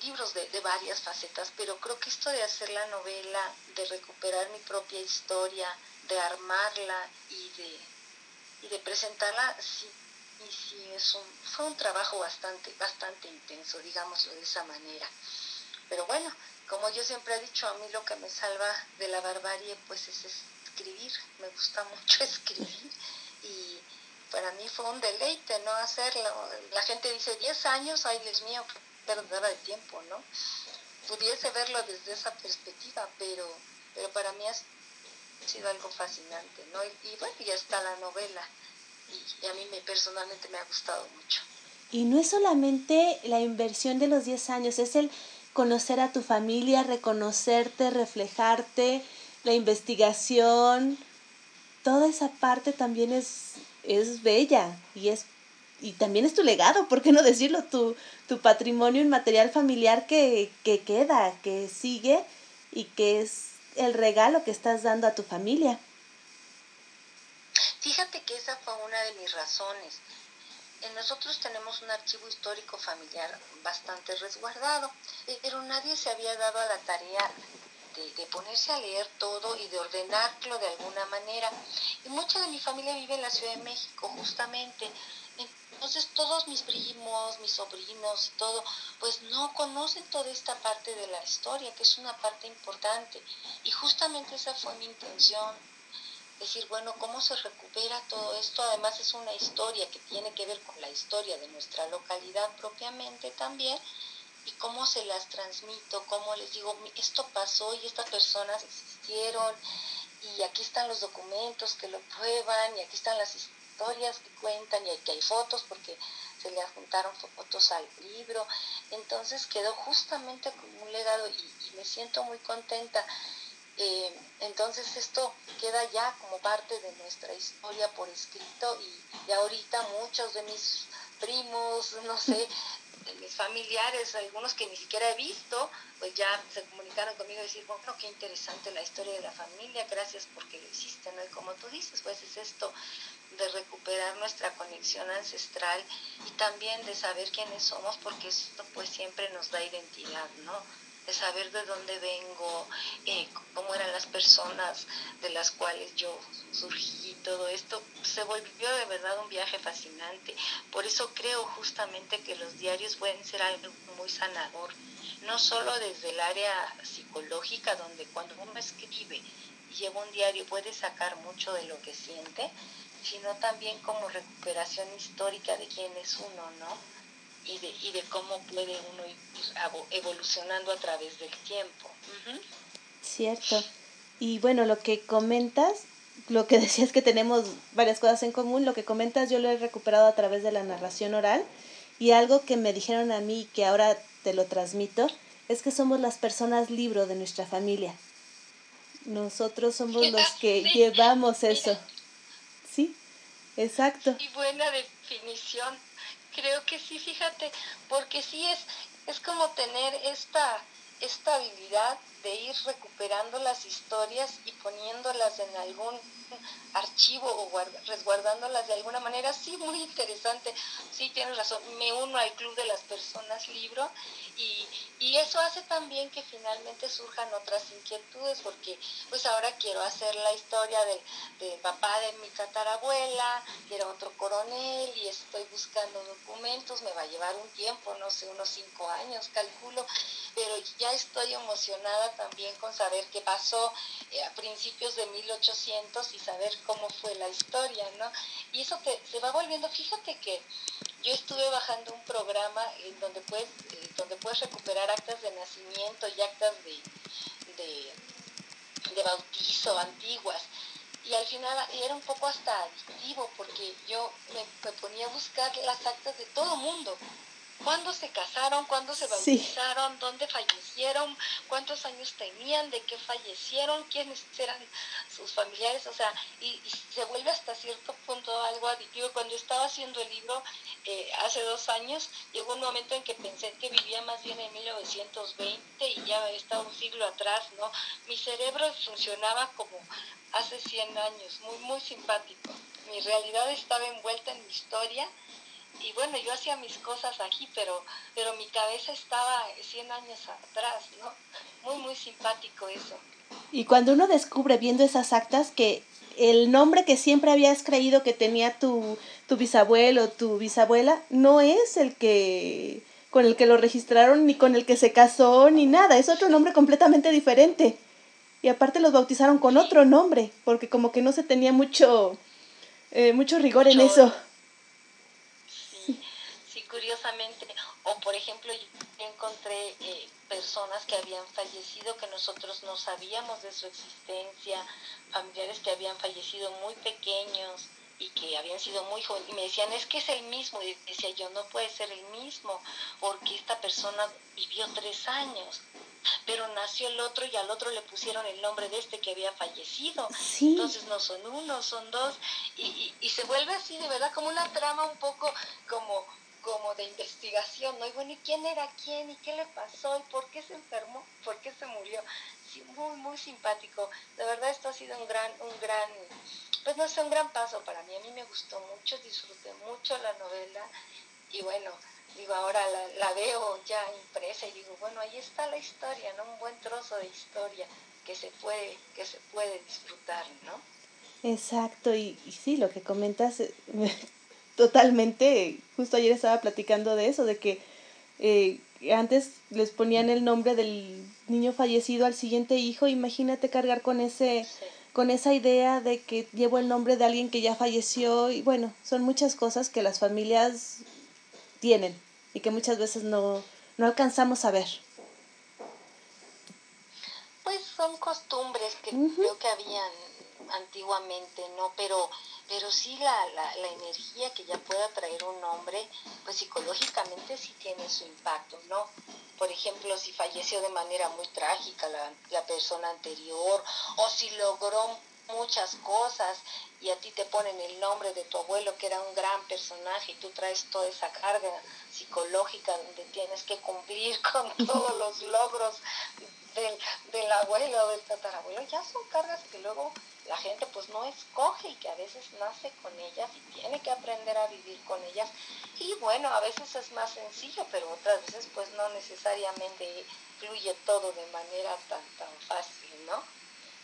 libros de, de, varias facetas, pero creo que esto de hacer la novela, de recuperar mi propia historia, de armarla y de, y de presentarla, sí, y sí es un, fue un trabajo bastante, bastante intenso, digámoslo de esa manera. Pero bueno, como yo siempre he dicho, a mí lo que me salva de la barbarie pues es escribir, me gusta mucho escribir y, para mí fue un deleite, ¿no? Hacerlo. La gente dice 10 años, ay Dios mío, perdedora de tiempo, ¿no? Pudiese verlo desde esa perspectiva, pero, pero para mí ha sido algo fascinante, ¿no? Y, bueno, ya está la novela y, a mí me, personalmente me ha gustado mucho. Y no es solamente la inversión de los 10 años, es el conocer a tu familia, reconocerte, reflejarte, la investigación, toda esa parte también es, es bella y es y también es tu legado, ¿por qué no decirlo? Tu, tu patrimonio inmaterial familiar que, que queda, que sigue y que es el regalo que estás dando a tu familia. Fíjate que esa fue una de mis razones. Nosotros tenemos un archivo histórico familiar bastante resguardado, pero nadie se había dado a la tarea de, ponerse a leer todo y de ordenarlo de alguna manera. Y mucha de mi familia vive en la Ciudad de México, justamente. Entonces todos mis primos, mis sobrinos y todo, pues no conocen toda esta parte de la historia, que es una parte importante. Y justamente esa fue mi intención, decir, bueno, ¿cómo se recupera todo esto? Además es una historia que tiene que ver con la historia de nuestra localidad propiamente también y cómo se las transmito, cómo les digo, esto pasó y estas personas existieron y aquí están los documentos que lo prueban y aquí están las historias que cuentan y aquí hay fotos porque se le adjuntaron fotos al libro. Entonces quedó justamente como un legado y, me siento muy contenta. Eh, entonces esto queda ya como parte de nuestra historia por escrito y ahorita muchos de mis primos, no sé, mis familiares, algunos que ni siquiera he visto, pues ya se comunicaron conmigo y decir, bueno, qué interesante la historia de la familia, gracias porque lo hiciste, ¿no? Y como tú dices, pues es esto de recuperar nuestra conexión ancestral y también de saber quiénes somos, porque esto pues siempre nos da identidad, ¿no? De saber de dónde vengo, eh, cómo eran las personas de las cuales yo surgí, todo esto, se volvió de verdad un viaje fascinante. Por eso creo justamente que los diarios pueden ser algo muy sanador, no solo desde el área psicológica, donde cuando uno escribe y lleva un diario puede sacar mucho de lo que siente, sino también como recuperación histórica de quién es uno, ¿no? Y de, y de cómo puede uno ir evolucionando a través del tiempo. Cierto. Y bueno, lo que comentas, lo que decías que tenemos varias cosas en común, lo que comentas yo lo he recuperado a través de la narración oral y algo que me dijeron a mí que ahora te lo transmito es que somos las personas libro de nuestra familia. Nosotros somos los que llevamos eso. ¿Sí? Exacto. Y buena definición creo que sí, fíjate, porque sí es, es como tener esta, esta habilidad de ir recuperando las historias y poniéndolas en algún archivo o resguardándolas de alguna manera, sí, muy interesante, sí, tienes razón, me uno al club de las personas libro y, y eso hace también que finalmente surjan otras inquietudes, porque pues ahora quiero hacer la historia del, del papá de mi tatarabuela, que era otro coronel, y estoy buscando documentos, me va a llevar un tiempo, no sé, unos cinco años, calculo, pero ya estoy emocionada también con saber qué pasó eh, a principios de 1800 y saber cómo fue la historia, ¿no? Y eso te, se va volviendo, fíjate que yo estuve bajando un programa donde puedes, eh, donde puedes recuperar actas de nacimiento y actas de, de, bautizo antiguas y al final era un poco hasta adictivo porque yo me, ponía a buscar las actas de todo mundo cuándo se casaron, cuándo se bautizaron, dónde fallecieron, cuántos años tenían, de qué fallecieron, quiénes eran sus familiares, o sea, y, se vuelve hasta cierto punto algo adictivo. Cuando estaba haciendo el libro eh, hace dos años, llegó un momento en que pensé que vivía más bien en 1920 y ya estaba un siglo atrás, ¿no? Mi cerebro funcionaba como hace 100 años, muy, muy simpático. Mi realidad estaba envuelta en mi historia y bueno, yo hacía mis cosas aquí, pero, pero mi cabeza estaba 100 años atrás, ¿no? Muy, muy simpático eso. Y cuando uno descubre viendo esas actas que el nombre que siempre habías creído que tenía tu, tu bisabuelo, tu bisabuela, no es el que con el que lo registraron, ni con el que se casó, ni nada, es otro nombre completamente diferente. Y aparte los bautizaron con otro nombre, porque como que no se tenía mucho eh, mucho rigor en eso. Curiosamente. O por ejemplo, yo encontré eh, personas que habían fallecido que nosotros no sabíamos de su existencia, familiares que habían fallecido muy pequeños y que habían sido muy jóvenes y me decían es que es el mismo y decía yo no puede ser el mismo porque esta persona vivió tres años pero nació el otro y al otro le pusieron el nombre de este que había fallecido entonces no son uno son dos y, y, se vuelve así de verdad como una trama un poco como como de investigación no y bueno y quién era quién y qué le pasó y por qué se enfermó por qué se murió sí muy muy simpático. De verdad esto ha sido un gran un gran pues no sé, un gran paso para mí. A mí me gustó mucho, disfruté mucho la novela. Y bueno, digo, ahora la, veo ya impresa y digo, bueno, ahí está la historia, ¿no? Un buen trozo de historia que se puede, que se puede disfrutar, ¿no? Exacto, y, sí, lo que comentas totalmente, justo ayer estaba platicando de eso, de que eh, antes les ponían el nombre del niño fallecido al siguiente hijo, imagínate cargar con ese con esa idea de que llevo el nombre de alguien que ya falleció y bueno, son muchas cosas que las familias tienen y que muchas veces no, no alcanzamos a ver. Pues son costumbres que creo que habían antiguamente, ¿no? Pero, pero sí la, la, la, energía que ya pueda traer un nombre, pues psicológicamente sí tiene su impacto, ¿no? Por ejemplo, si falleció de manera muy trágica la, la persona anterior, o si logró muchas cosas y a ti te ponen el nombre de tu abuelo que era un gran personaje y tú traes toda esa carga psicológica donde tienes que cumplir con todos los logros del, del abuelo del tatarabuelo, ya son cargas que luego la gente pues no escoge y que a veces nace con ellas y tiene que aprender a vivir con ellas. Y bueno, a veces es más sencillo, pero otras veces pues no necesariamente fluye todo de manera tan, tan fácil, ¿no?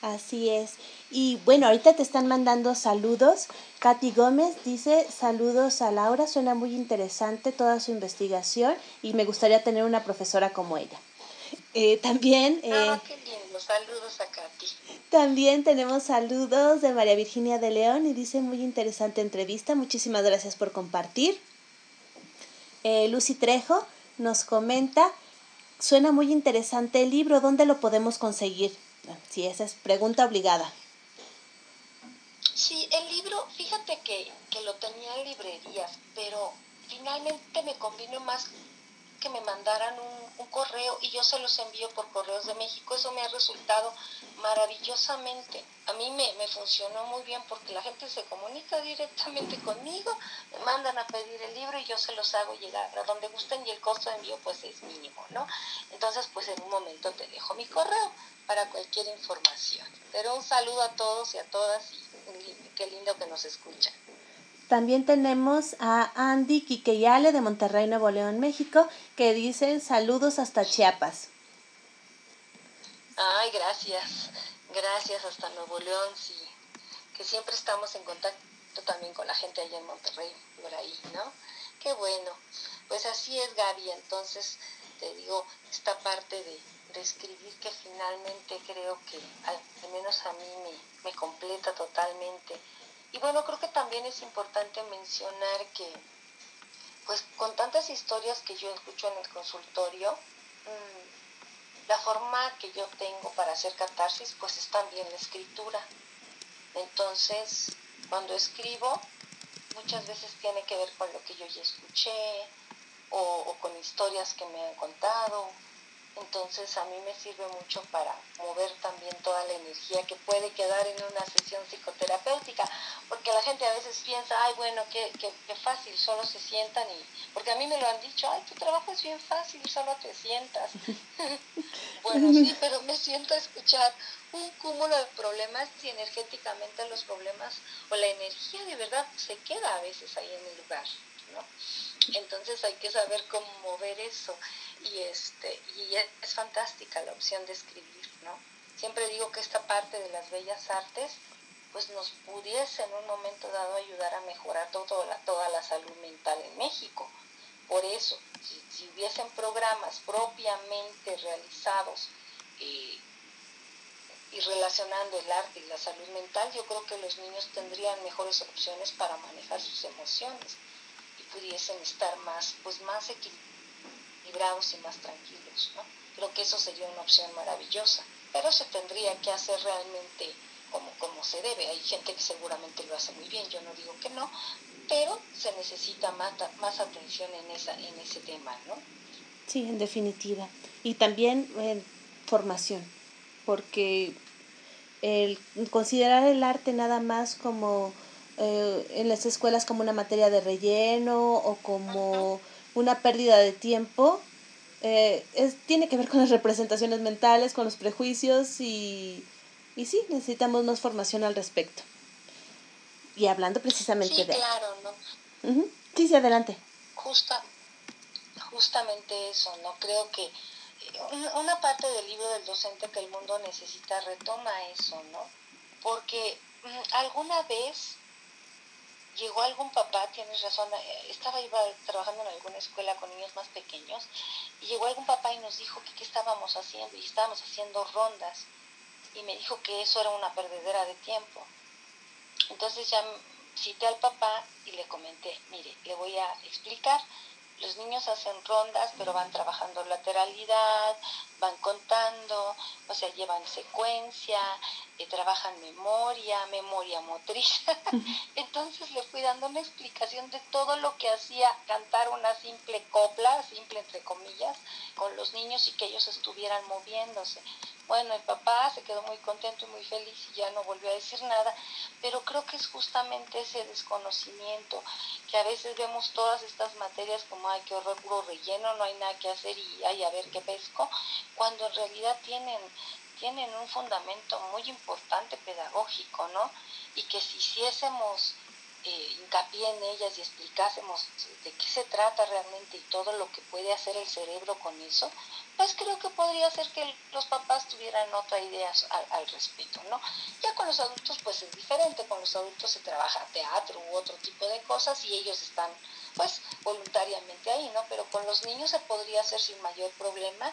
Así es. Y bueno, ahorita te están mandando saludos. Katy Gómez dice saludos a Laura, suena muy interesante toda su investigación y me gustaría tener una profesora como ella. Eh, también... ah, eh, qué lindo, saludos a Katy. También tenemos saludos de María Virginia de León y dice muy interesante entrevista. Muchísimas gracias por compartir. Eh, Lucy Trejo nos comenta, suena muy interesante el libro, ¿dónde lo podemos conseguir? Sí, esa es pregunta obligada. Sí, el libro, fíjate que, que lo tenía en librerías, pero finalmente me convino más que me mandaran un, correo y yo se los envío por correos de México. Eso me ha resultado maravillosamente. A mí me, me, funcionó muy bien porque la gente se comunica directamente conmigo, me mandan a pedir el libro y yo se los hago llegar a donde gusten y el costo de envío pues es mínimo, ¿no? Entonces pues en un momento te dejo mi correo para cualquier información. Pero un saludo a todos y a todas y qué lindo que nos escuchan. También tenemos a Andy Quiqueyale de Monterrey, Nuevo León, México, que dice saludos hasta Chiapas. Ay, gracias. Gracias hasta Nuevo León, sí. Que siempre estamos en contacto también con la gente allá en Monterrey, por ahí, ¿no? Qué bueno. Pues así es, Gaby. Entonces, te digo, esta parte de, de escribir que finalmente creo que al menos a mí me, me completa totalmente y bueno, creo que también es importante mencionar que, pues con tantas historias que yo escucho en el consultorio, mm, la forma que yo tengo para hacer catarsis, pues es también la escritura. Entonces, cuando escribo, muchas veces tiene que ver con lo que yo ya escuché o, o con historias que me han contado entonces a mí me sirve mucho para mover también toda la energía que puede quedar en una sesión psicoterapéutica, porque la gente a veces piensa, ay, bueno, qué, qué, qué, fácil, solo se sientan y, porque a mí me lo han dicho, ay, tu trabajo es bien fácil, solo te sientas. bueno, sí, pero me siento a escuchar un cúmulo de problemas y energéticamente los problemas o la energía de verdad se queda a veces ahí en el lugar, Entonces hay que saber cómo mover eso y este y es fantástica la opción de escribir, ¿no? Siempre digo que esta parte de las bellas artes pues nos pudiese en un momento dado ayudar a mejorar la, toda la salud mental en México. Por eso, si, hubiesen programas propiamente realizados eh, y relacionando el arte y la salud mental, yo creo que los niños tendrían mejores opciones para manejar sus emociones pudiesen estar más, pues más equilibrados y más tranquilos, ¿no? Creo que eso sería una opción maravillosa, pero se tendría que hacer realmente como, como se debe. Hay gente que seguramente lo hace muy bien, yo no digo que no, pero se necesita más, más atención en, esa, en ese tema, ¿no? Sí, en definitiva. Y también en formación, porque el considerar el arte nada más como eh, en las escuelas como una materia de relleno o como una pérdida de tiempo, eh, es, tiene que ver con las representaciones mentales, con los prejuicios y, y sí, necesitamos más formación al respecto. Y hablando precisamente sí, de... claro, ¿no? Sí, sí, adelante. Justa, justamente eso, ¿no? Creo que una parte del libro del docente que el mundo necesita retoma eso, ¿no? Porque mm, alguna vez llegó algún papá, tienes razón, eh, estaba iba trabajando en alguna escuela con niños más pequeños y llegó algún papá y nos dijo que qué estábamos haciendo y estábamos haciendo rondas y me dijo que eso era una perdedera de tiempo. Entonces ya cité al papá y le comenté, mire, le voy a explicar los niños hacen rondas, pero van trabajando lateralidad, van contando, o sea, llevan secuencia, eh, trabajan memoria, memoria motriz. Entonces le fui dando una explicación de todo lo que hacía cantar una simple copla, simple entre comillas, con los niños y que ellos estuvieran moviéndose. Bueno, el papá se quedó muy contento y muy feliz y ya no volvió a decir nada, pero creo que es justamente ese desconocimiento, que a veces vemos todas estas materias como, ay, qué horror, puro relleno, no hay nada que hacer y ay, a ver qué pesco, cuando en realidad tienen, tienen un fundamento muy importante pedagógico, ¿no? Y que si hiciésemos eh, hincapié en ellas y explicásemos de qué se trata realmente y todo lo que puede hacer el cerebro con eso, pues creo que podría ser que los papás tuvieran otra idea al, respecto, ¿no? Ya con los adultos pues es diferente, con los adultos se trabaja teatro u otro tipo de cosas y ellos están pues voluntariamente ahí, ¿no? Pero con los niños se podría hacer sin mayor problema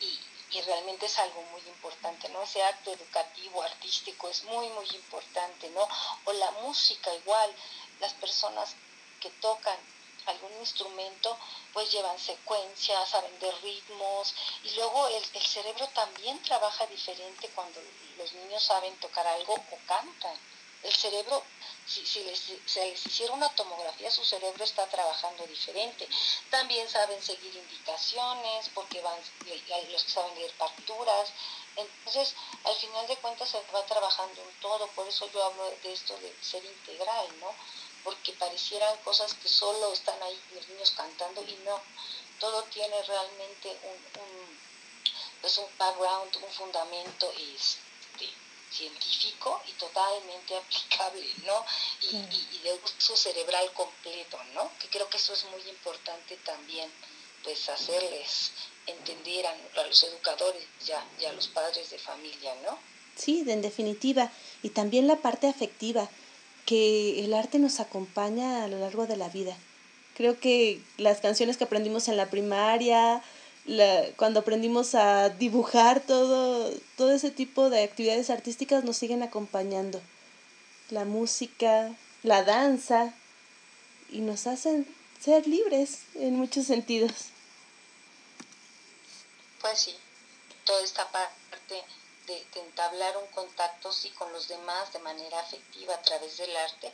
y, y realmente es algo muy importante, ¿no? Ese acto educativo, artístico es muy, muy importante, ¿no? O la música igual, las personas que tocan algún instrumento, pues llevan secuencias, saben de ritmos y luego el, el, cerebro también trabaja diferente cuando los niños saben tocar algo o cantan. El cerebro, si, si les, se les hiciera una tomografía, su cerebro está trabajando diferente. También saben seguir indicaciones porque van los que saben leer partituras. Entonces, al final de cuentas se va trabajando en todo, por eso yo hablo de esto de ser integral, ¿no? Porque parecieran cosas que solo están ahí los niños cantando y no, todo tiene realmente un, un, pues un background, un fundamento este, científico y totalmente aplicable, ¿no? Y, y, de uso cerebral completo, ¿no? Que creo que eso es muy importante también, pues hacerles entender a, a los educadores ya, y a los padres de familia, ¿no? Sí, en definitiva. Y también la parte afectiva que el arte nos acompaña a lo largo de la vida. Creo que las canciones que aprendimos en la primaria, la, cuando aprendimos a dibujar, todo, todo ese tipo de actividades artísticas nos siguen acompañando. La música, la danza, y nos hacen ser libres en muchos sentidos. Pues sí, toda esta parte de, entablar un contacto sí con los demás de manera afectiva a través del arte,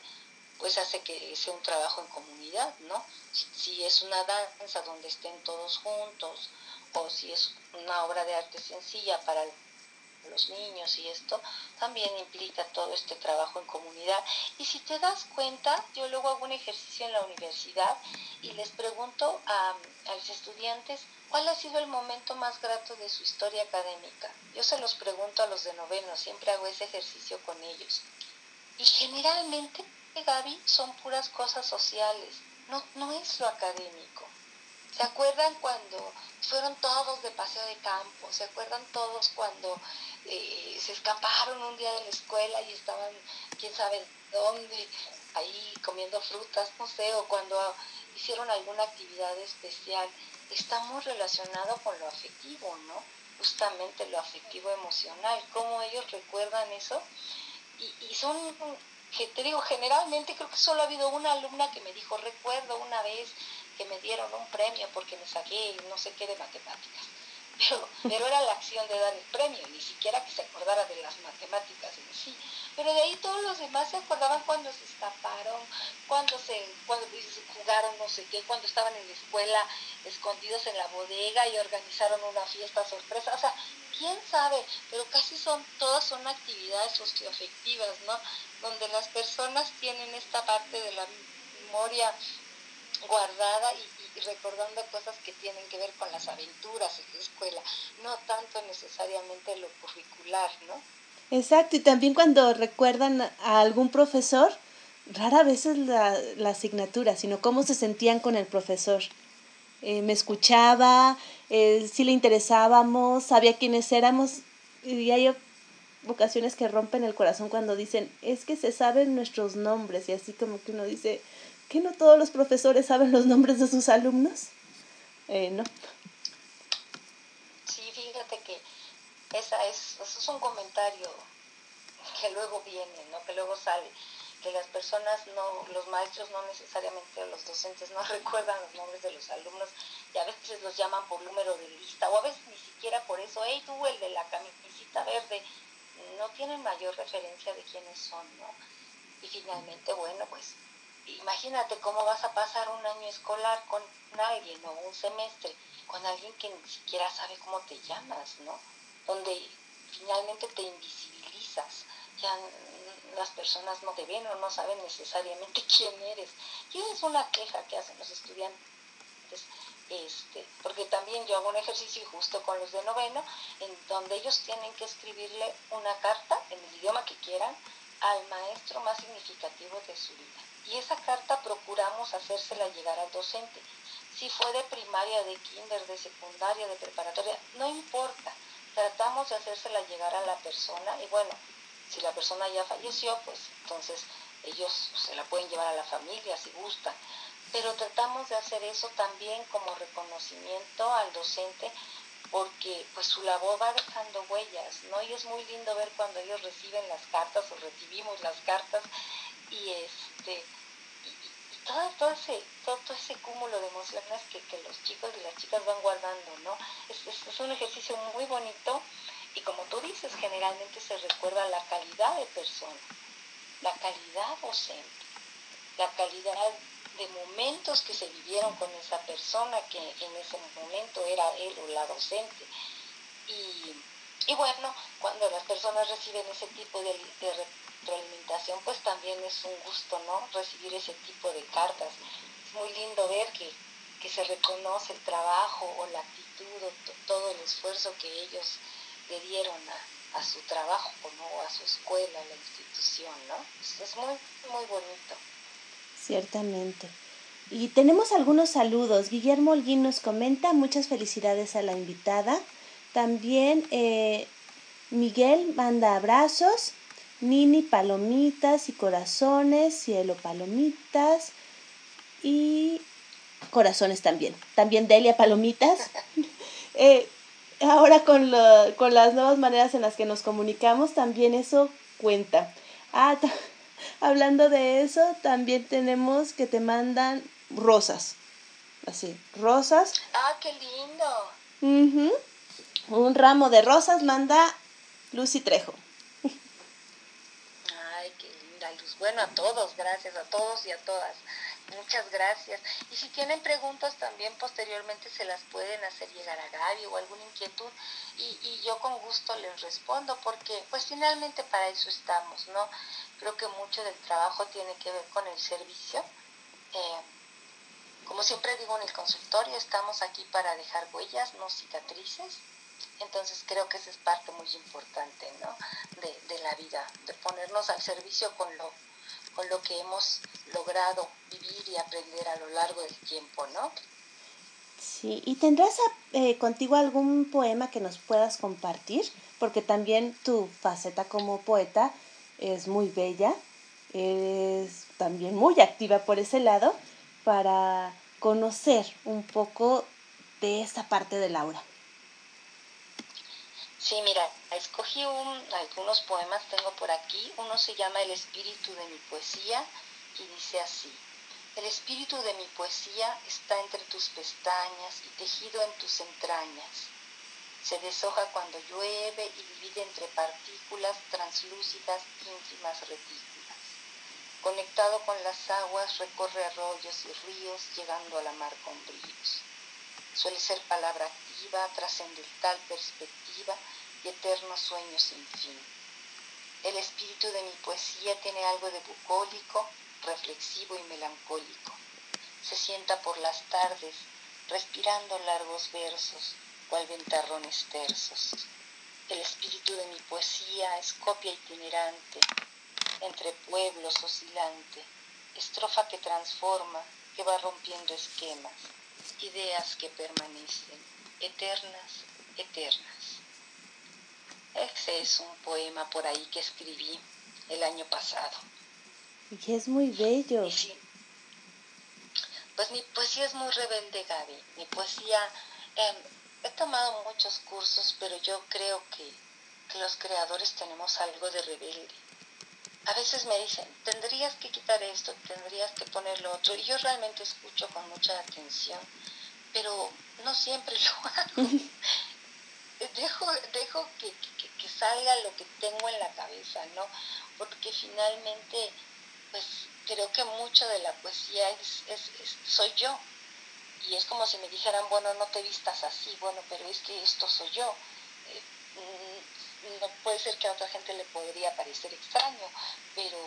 pues hace que sea un trabajo en comunidad, ¿no? Si, es una danza donde estén todos juntos, o si es una obra de arte sencilla para los niños y esto también implica todo este trabajo en comunidad. Y si te das cuenta, yo luego hago un ejercicio en la universidad y les pregunto a, a los estudiantes ¿Cuál ha sido el momento más grato de su historia académica? Yo se los pregunto a los de noveno, siempre hago ese ejercicio con ellos. Y generalmente, Gaby, son puras cosas sociales, no, no es lo académico. ¿Se acuerdan cuando fueron todos de paseo de campo? ¿Se acuerdan todos cuando eh, se escaparon un día de la escuela y estaban, quién sabe dónde, ahí comiendo frutas, no sé, o cuando hicieron alguna actividad especial? Está muy relacionado con lo afectivo, ¿no? justamente lo afectivo emocional, cómo ellos recuerdan eso. Y, y son, que te digo, generalmente creo que solo ha habido una alumna que me dijo, recuerdo una vez que me dieron un premio porque me saqué no sé qué de matemáticas. Pero, era la acción de dar el premio, ni siquiera que se acordara de las matemáticas en sí. Pero de ahí todos los demás se acordaban cuando se escaparon, cuando se cuando jugaron no sé qué, cuando estaban en la escuela escondidos en la bodega y organizaron una fiesta sorpresa. O sea, quién sabe, pero casi son, todas son actividades socioafectivas, ¿no? Donde las personas tienen esta parte de la memoria guardada y, recordando cosas que tienen que ver con las aventuras en la escuela, no tanto necesariamente lo curricular, ¿no? Exacto, y también cuando recuerdan a algún profesor, rara vez es la, la asignatura, sino cómo se sentían con el profesor. Eh, me escuchaba, eh, si le interesábamos, sabía quiénes éramos, y hay ocasiones que rompen el corazón cuando dicen, es que se saben nuestros nombres, y así como que uno dice, ¿Que no todos los profesores saben los nombres de sus alumnos? Eh, no. Sí, fíjate que esa es, eso es un comentario que luego viene, ¿no? que luego sale, que las personas, no, los maestros no necesariamente, los docentes no recuerdan los nombres de los alumnos y a veces los llaman por número de lista o a veces ni siquiera por eso, hey tú el de la camisita verde, no tienen mayor referencia de quiénes son, ¿no? Y finalmente, bueno, pues imagínate cómo vas a pasar un año escolar con alguien o un semestre con alguien que ni siquiera sabe cómo te llamas, ¿no? Donde finalmente te invisibilizas, ya las personas no te ven o no saben necesariamente quién eres. Y es una queja que hacen los estudiantes, este, porque también yo hago un ejercicio justo con los de noveno, en donde ellos tienen que escribirle una carta en el idioma que quieran al maestro más significativo de su vida y esa carta procuramos hacérsela llegar al docente. Si fue de primaria, de kinder, de secundaria, de preparatoria, no importa. Tratamos de hacérsela llegar a la persona y bueno, si la persona ya falleció, pues entonces ellos se la pueden llevar a la familia si gustan. Pero tratamos de hacer eso también como reconocimiento al docente porque pues su labor va dejando huellas, ¿no? Y es muy lindo ver cuando ellos reciben las cartas o recibimos las cartas y este todo, todo, ese, todo, ese cúmulo de emociones que, que, los chicos y las chicas van guardando, ¿no? Es, es, un ejercicio muy bonito y como tú dices, generalmente se recuerda la calidad de persona, la calidad docente, la calidad de momentos que se vivieron con esa persona que en ese momento era él o la docente. Y, y bueno, cuando las personas reciben ese tipo de, de retroalimentación, pues también es un gusto, ¿no? Recibir ese tipo de cartas. Es muy lindo ver que, se reconoce el trabajo o la actitud o todo el esfuerzo que ellos le dieron a, su trabajo, ¿no? A su escuela, a la institución, ¿no? Es, muy, muy bonito. Ciertamente. Y tenemos algunos saludos. Guillermo Holguín nos comenta, muchas felicidades a la invitada. También eh, Miguel manda abrazos. Nini palomitas y corazones, cielo palomitas y corazones también. También Delia palomitas. Eh, ahora con, con las nuevas maneras en las que nos comunicamos, también eso cuenta. Ah, hablando de eso, también tenemos que te mandan rosas. Así, rosas. Ah, qué lindo. Un ramo de rosas manda Lucy Trejo. Bueno, a todos, gracias a todos y a todas. Muchas gracias. Y si tienen preguntas también posteriormente se las pueden hacer llegar a Gaby o alguna inquietud y, yo con gusto les respondo porque pues finalmente para eso estamos, ¿no? Creo que mucho del trabajo tiene que ver con el servicio. Eh, como siempre digo en el consultorio, estamos aquí para dejar huellas, no cicatrices. Entonces creo que esa es parte muy importante ¿no? de, de la vida, de ponernos al servicio con lo con lo que hemos logrado vivir y aprender a lo largo del tiempo, ¿no? Sí, ¿y tendrás eh, contigo algún poema que nos puedas compartir? Porque también tu faceta como poeta es muy bella, es también muy activa por ese lado para conocer un poco de esa parte de Laura. Sí, mira, escogí algunos poemas, tengo por aquí. Uno se llama El espíritu de mi poesía y dice así. El espíritu de mi poesía está entre tus pestañas y tejido en tus entrañas. Se deshoja cuando llueve y divide entre partículas translúcidas ínfimas retículas. Conectado con las aguas recorre arroyos y ríos llegando a la mar con brillos. Suele ser palabra trascendental perspectiva y eterno sueño sin fin. El espíritu de mi poesía tiene algo de bucólico, reflexivo y melancólico. Se sienta por las tardes, respirando largos versos, cual ventarrones tersos. El espíritu de mi poesía es copia itinerante, entre pueblos oscilante, estrofa que transforma, que va rompiendo esquemas, ideas que permanecen, eternas, eternas. Ese es un poema por ahí que escribí el año pasado. Y es muy bello. Pues mi poesía es muy rebelde, Gaby. Mi poesía, em, he tomado muchos cursos, pero yo creo que, que los creadores tenemos algo de rebelde. A veces me dicen, tendrías que quitar esto, tendrías que poner lo otro, y yo realmente escucho con mucha atención, pero no siempre lo hago. dejo, dejo que, que, salga lo que tengo en la cabeza, ¿no? Porque finalmente, pues creo que mucho de la poesía es, es, soy yo. Y es como si me dijeran, bueno, no te vistas así, bueno, pero es que esto soy yo. Eh, mm, no puede ser que a otra gente le podría parecer extraño, pero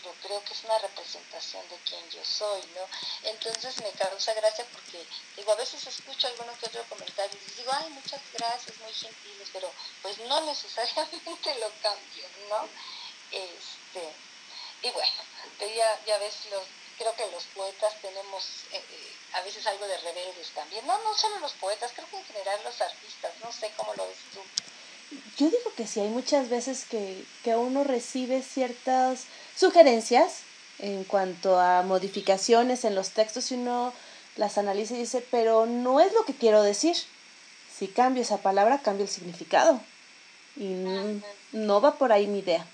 pero creo que es una representación de quien yo soy, ¿no? Entonces me causa gracia porque, digo, a veces escucho alguno que otro comentario y digo, ay, muchas gracias, muy gentiles, pero pues no necesariamente lo cambio, ¿no? Este, y bueno, ya, ya ves, los, creo que los poetas tenemos eh, eh, a veces algo de rebeldes también, no, no solo los poetas, creo que en general los artistas, no sé cómo lo ves tú. Yo digo que sí, hay muchas veces que, que uno recibe ciertas sugerencias en cuanto a modificaciones en los textos y uno las analiza y dice, pero no es lo que quiero decir. Si cambio esa palabra, cambio el significado. Y no, va por ahí mi idea.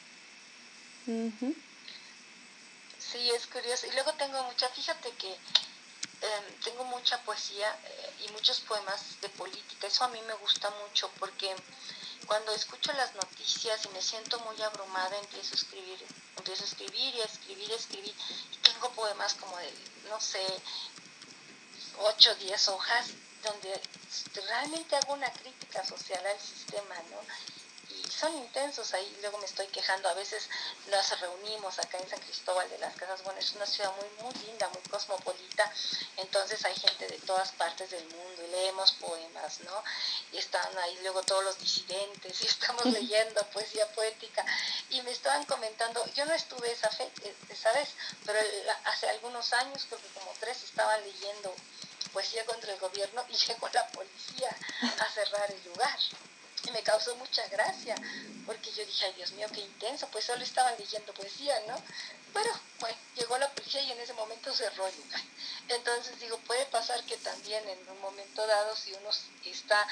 Sí, es curioso. Y luego tengo mucha, fíjate que em, tengo mucha poesía eh, y muchos poemas de política. Eso a mí me gusta mucho porque cuando escucho las noticias y me siento muy abrumada, empiezo a escribir, empiezo a escribir y a escribir a escribir. Y tengo poemas como de, no sé, 8 o 10 hojas, donde realmente hago una crítica social al sistema, ¿no? Son intensos ahí, luego me estoy quejando, a veces nos reunimos acá en San Cristóbal de las Casas, bueno, es una ciudad muy, muy linda, muy cosmopolita, entonces hay gente de todas partes del mundo y leemos poemas, ¿no? Y están ahí luego todos los disidentes y estamos leyendo poesía poética y me estaban comentando, yo no estuve esa fe, eh, ¿sabes? Pero hace algunos años, creo que como tres, estaban leyendo poesía contra el gobierno y llegó la policía a cerrar el lugar y me causó mucha gracia, porque yo dije, ay Dios mío, qué intenso, pues solo estaban leyendo poesía, ¿no? Pero bueno, llegó la policía y en ese momento cerró el lugar. Entonces digo, puede pasar que también en un momento dado, si uno está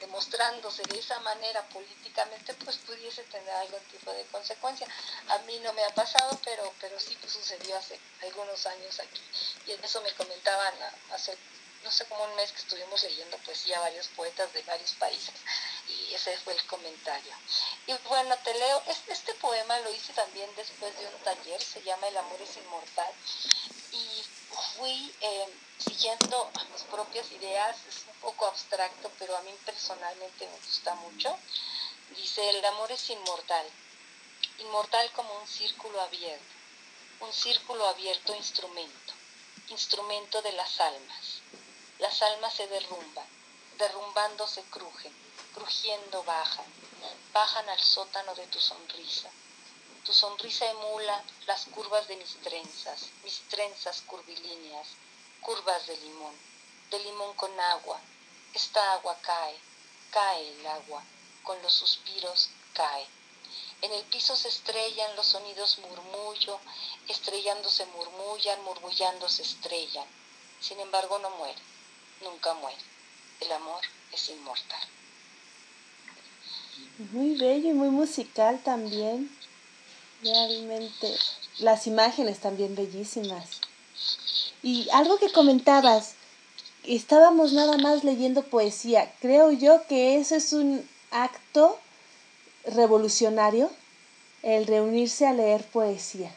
demostrándose de esa manera políticamente, pues pudiese tener algún tipo de consecuencia. A mí no me ha pasado, pero, pero sí pues, sucedió hace algunos años aquí. Y en eso me comentaban hace no sé, como un mes que estuvimos leyendo poesía a varios poetas de varios países y ese fue el comentario. Y bueno, te leo, este, poema lo hice también después de un taller, se llama El amor es inmortal y fui eh, siguiendo mis propias ideas, es un poco abstracto, pero a mí personalmente me gusta mucho. Dice, el amor es inmortal, inmortal como un círculo abierto, un círculo abierto instrumento, instrumento de las almas las almas se derrumban, derrumbando se crujen, crujiendo bajan, bajan al sótano de tu sonrisa. Tu sonrisa emula las curvas de mis trenzas, mis trenzas curvilíneas, curvas de limón, de limón con agua. Esta agua cae, cae el agua, con los suspiros cae. En el piso se estrellan los sonidos murmullo, estrellándose murmullan, murmullando se estrellan. Sin embargo no mueren nunca muere. El amor es inmortal. Muy bello y muy musical también. Realmente. Las imágenes también bellísimas. Y algo que comentabas, estábamos nada más leyendo poesía. Creo yo que eso es un acto revolucionario, el reunirse a leer poesía.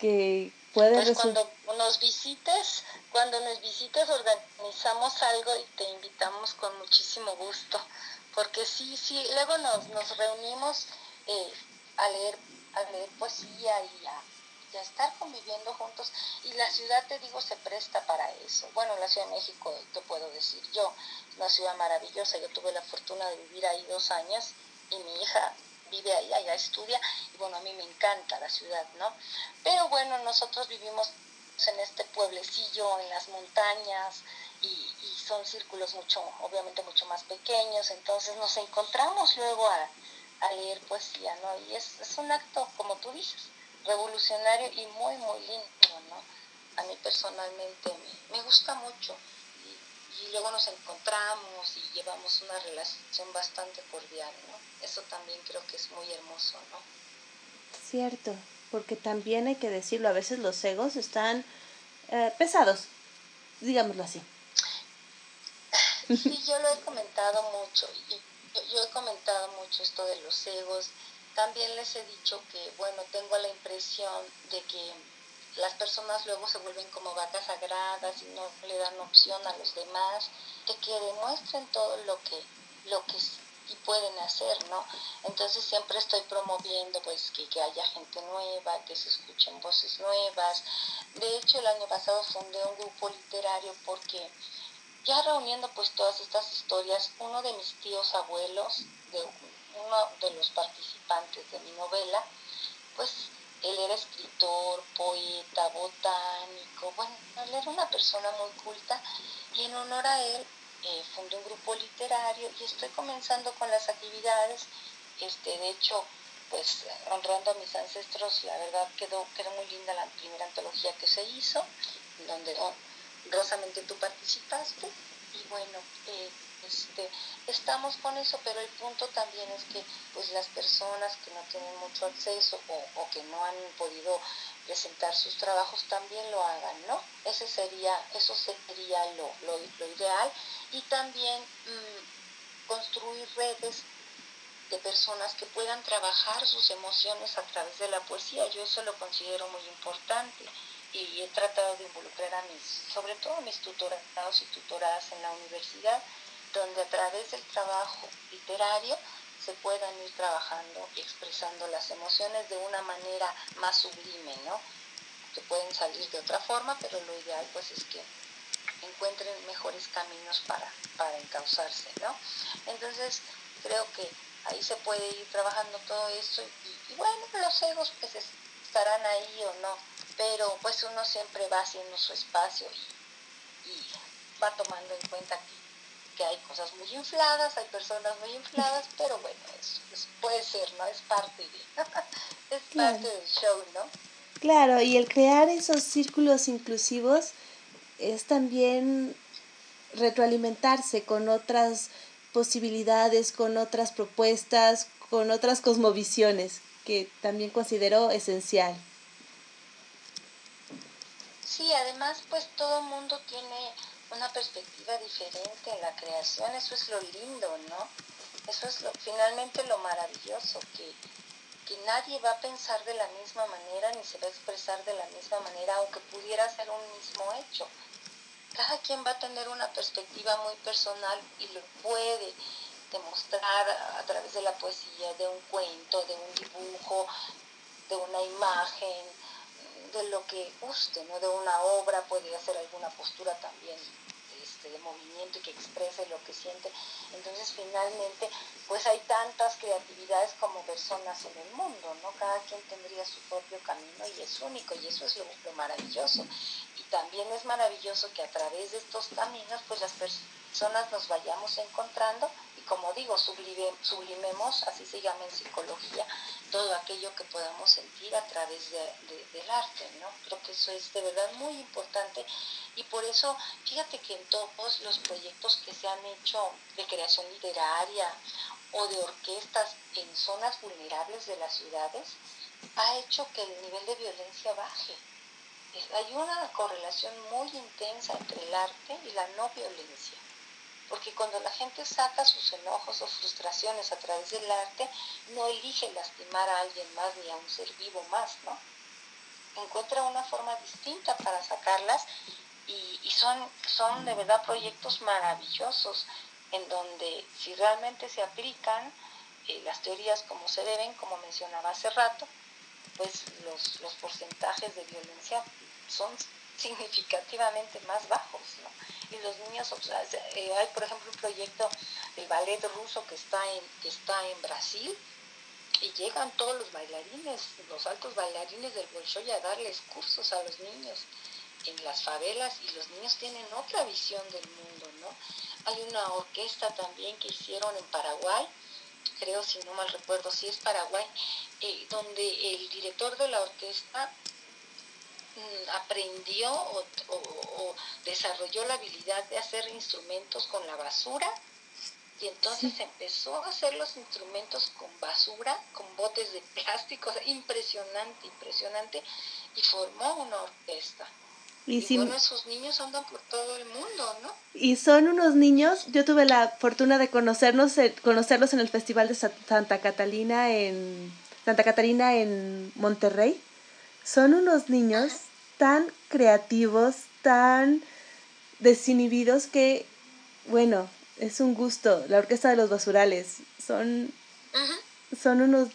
Que puede pues cuando nos visites, cuando nos visites organizamos algo y te invitamos con muchísimo gusto. Porque sí, sí, luego nos, nos reunimos eh, a leer a leer poesía y a, estar conviviendo juntos. Y la ciudad, te digo, se presta para eso. Bueno, la Ciudad de México, te puedo decir yo, es una ciudad maravillosa. Yo tuve la fortuna de vivir ahí dos años y mi hija vive ahí, allá estudia. Y bueno, a mí me encanta la ciudad, ¿no? Pero bueno, nosotros vivimos en este pueblecillo, en las montañas, y, son círculos mucho, obviamente mucho más pequeños, entonces nos encontramos luego a, leer poesía, ¿no? Y es, un acto, como tú dices, revolucionario y muy, muy lindo, ¿no? A mí personalmente me, gusta mucho y, luego nos encontramos y llevamos una relación bastante cordial, ¿no? Eso también creo que es muy hermoso, ¿no? Cierto, porque también hay que decirlo, a veces los egos están eh, pesados, digámoslo así. Sí, yo lo he comentado mucho y yo he comentado mucho esto de los egos. También les he dicho que, bueno, tengo la impresión de que las personas luego se vuelven como vacas sagradas y no le dan opción a los demás, de que demuestren todo lo que, lo que y pueden hacer, ¿no? Entonces siempre estoy promoviendo pues que, que, haya gente nueva, que se escuchen voces nuevas. De hecho, el año pasado fundé un grupo literario porque ya reuniendo pues todas estas historias, uno de mis tíos abuelos, de uno de los participantes de mi novela, pues él era escritor, poeta, botánico, bueno, él era una persona muy culta y en honor a él eh, fundé un grupo literario y estoy comenzando con las actividades, este, de hecho, pues honrando a mis ancestros, la verdad quedó, quedó muy linda la primera antología que se hizo, donde Rosamente tú participaste y bueno, eh, este, estamos con eso, pero el punto también es que pues las personas que no tienen mucho acceso o, que no han podido presentar sus trabajos también lo hagan, ¿no? Ese sería, eso sería lo, lo, ideal y también mm, construir redes de personas que puedan trabajar sus emociones a través de la poesía. Yo eso lo considero muy importante y he tratado de involucrar a mis, sobre todo a mis tutorados y tutoradas en la universidad, donde a través del trabajo literario se puedan ir trabajando y expresando las emociones de una manera más sublime, ¿no? Que pueden salir de otra forma, pero lo ideal pues es que encuentren mejores caminos para, para encauzarse, ¿no? Entonces creo que ahí se puede ir trabajando todo esto y, y bueno, los egos pues estarán ahí o no, pero pues uno siempre va haciendo su espacio y, va tomando en cuenta que, hay cosas muy infladas, hay personas muy infladas, pero bueno, eso, puede ser, ¿no? Es parte de, es parte del show, ¿no? Claro, y el crear esos círculos inclusivos es también retroalimentarse con otras posibilidades, con otras propuestas, con otras cosmovisiones, que también considero esencial. Sí, además pues todo mundo tiene una perspectiva diferente en la creación, eso es lo lindo, ¿no? Eso es lo, finalmente lo maravilloso, que, que nadie va a pensar de la misma manera ni se va a expresar de la misma manera, aunque pudiera ser un mismo hecho. Cada quien va a tener una perspectiva muy personal y lo puede demostrar a través de la poesía, de un cuento, de un dibujo, de una imagen, de lo que guste, ¿no? De una obra, puede hacer alguna postura también de movimiento y que exprese lo que siente. Entonces, finalmente, pues hay tantas creatividades como personas en el mundo, ¿no? Cada quien tendría su propio camino y es único, y eso es lo, lo maravilloso. Y también es maravilloso que a través de estos caminos, pues las personas nos vayamos encontrando y como digo, sublimemos, así se llama en psicología, todo aquello que podamos sentir a través del arte, ¿no? Creo que eso es de verdad muy importante y por eso, fíjate que en todos los proyectos que se han hecho de creación literaria o de orquestas en zonas vulnerables de las ciudades ha hecho que el nivel de violencia baje. Hay una correlación muy intensa entre el arte y la no violencia, porque cuando la gente saca sus enojos o frustraciones a través del arte, no elige lastimar a alguien más ni a un ser vivo más, ¿no? Encuentra una forma distinta para sacarlas y, son, son de verdad proyectos maravillosos en donde si realmente se aplican eh, las teorías como se deben, como mencionaba hace rato, pues los, los porcentajes de violencia son significativamente más bajos, ¿no? Y los niños, eh, hay por ejemplo un proyecto del ballet ruso que está en, que está en Brasil, y llegan todos los bailarines, los altos bailarines del Bolshoi a darles cursos a los niños en las favelas y los niños tienen otra visión del mundo, ¿no? Hay una orquesta también que hicieron en Paraguay, creo si no mal recuerdo, si es Paraguay, eh, donde el director de la orquesta aprendió o, desarrolló la habilidad de hacer instrumentos con la basura y entonces empezó a hacer los instrumentos con basura, con botes de plástico, impresionante, impresionante, y formó una orquesta. Y, bueno, esos niños andan por todo el mundo, ¿no? Y son unos niños, yo tuve la fortuna de conocernos, eh, conocerlos en el Festival de Santa Catalina en Santa Catalina en Monterrey. Son unos niños tan creativos, tan desinhibidos que, bueno, es un gusto. La Orquesta de los Basurales son, son unos...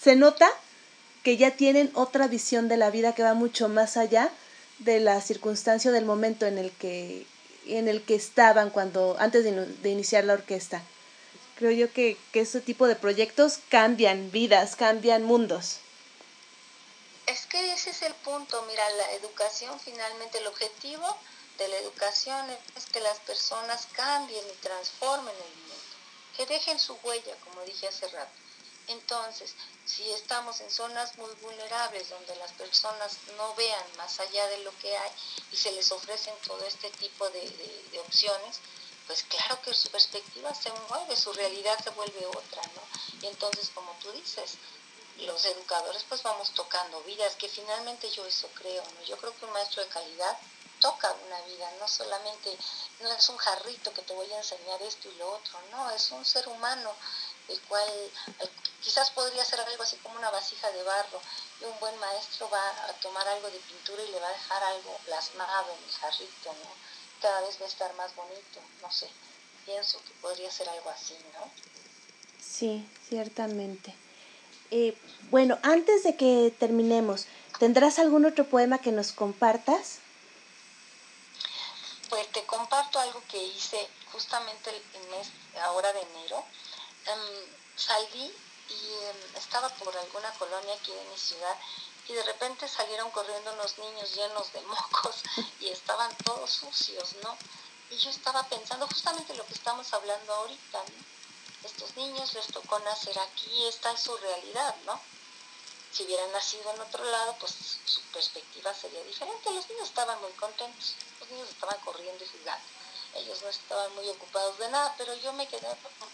Se nota que ya tienen otra visión de la vida que va mucho más allá de la circunstancia del momento en el que en el que estaban cuando antes de, iniciar la orquesta. Creo yo que, que ese tipo de proyectos cambian vidas, cambian mundos. Es que ese es el punto, mira, la educación finalmente, el objetivo de la educación es que las personas cambien y transformen el mundo, que dejen su huella, como dije hace rato. Entonces, si estamos en zonas muy vulnerables donde las personas no vean más allá de lo que hay y se les ofrecen todo este tipo de, opciones, pues claro que su perspectiva se mueve, su realidad se vuelve otra, ¿no? Y entonces, como tú dices, los educadores pues vamos tocando vidas, que finalmente yo eso creo, ¿no? Yo creo que un maestro de calidad toca una vida, no solamente, no es un jarrito que te voy a enseñar esto y lo otro, no, es un ser humano el cual quizás podría ser algo así como una vasija de barro y un buen maestro va a tomar algo de pintura y le va a dejar algo plasmado en el jarrito, ¿no? Cada vez va a estar más bonito, no sé, pienso que podría ser algo así, ¿no? Sí, ciertamente. Eh, bueno, antes de que terminemos, ¿tendrás algún otro poema que nos compartas? Pues te comparto algo que hice justamente el mes ahora de enero Em, salí y em, estaba por alguna colonia aquí de mi ciudad y de repente salieron corriendo unos niños llenos de mocos y estaban todos sucios, ¿no? Y yo estaba pensando justamente lo que estamos hablando ahorita, ¿no? Estos niños les tocó nacer aquí, esta es su realidad, ¿no? Si hubieran nacido en otro lado, pues su perspectiva sería diferente. Los niños estaban muy contentos, los niños estaban corriendo y jugando ellos no estaban muy ocupados de nada, pero yo me quedé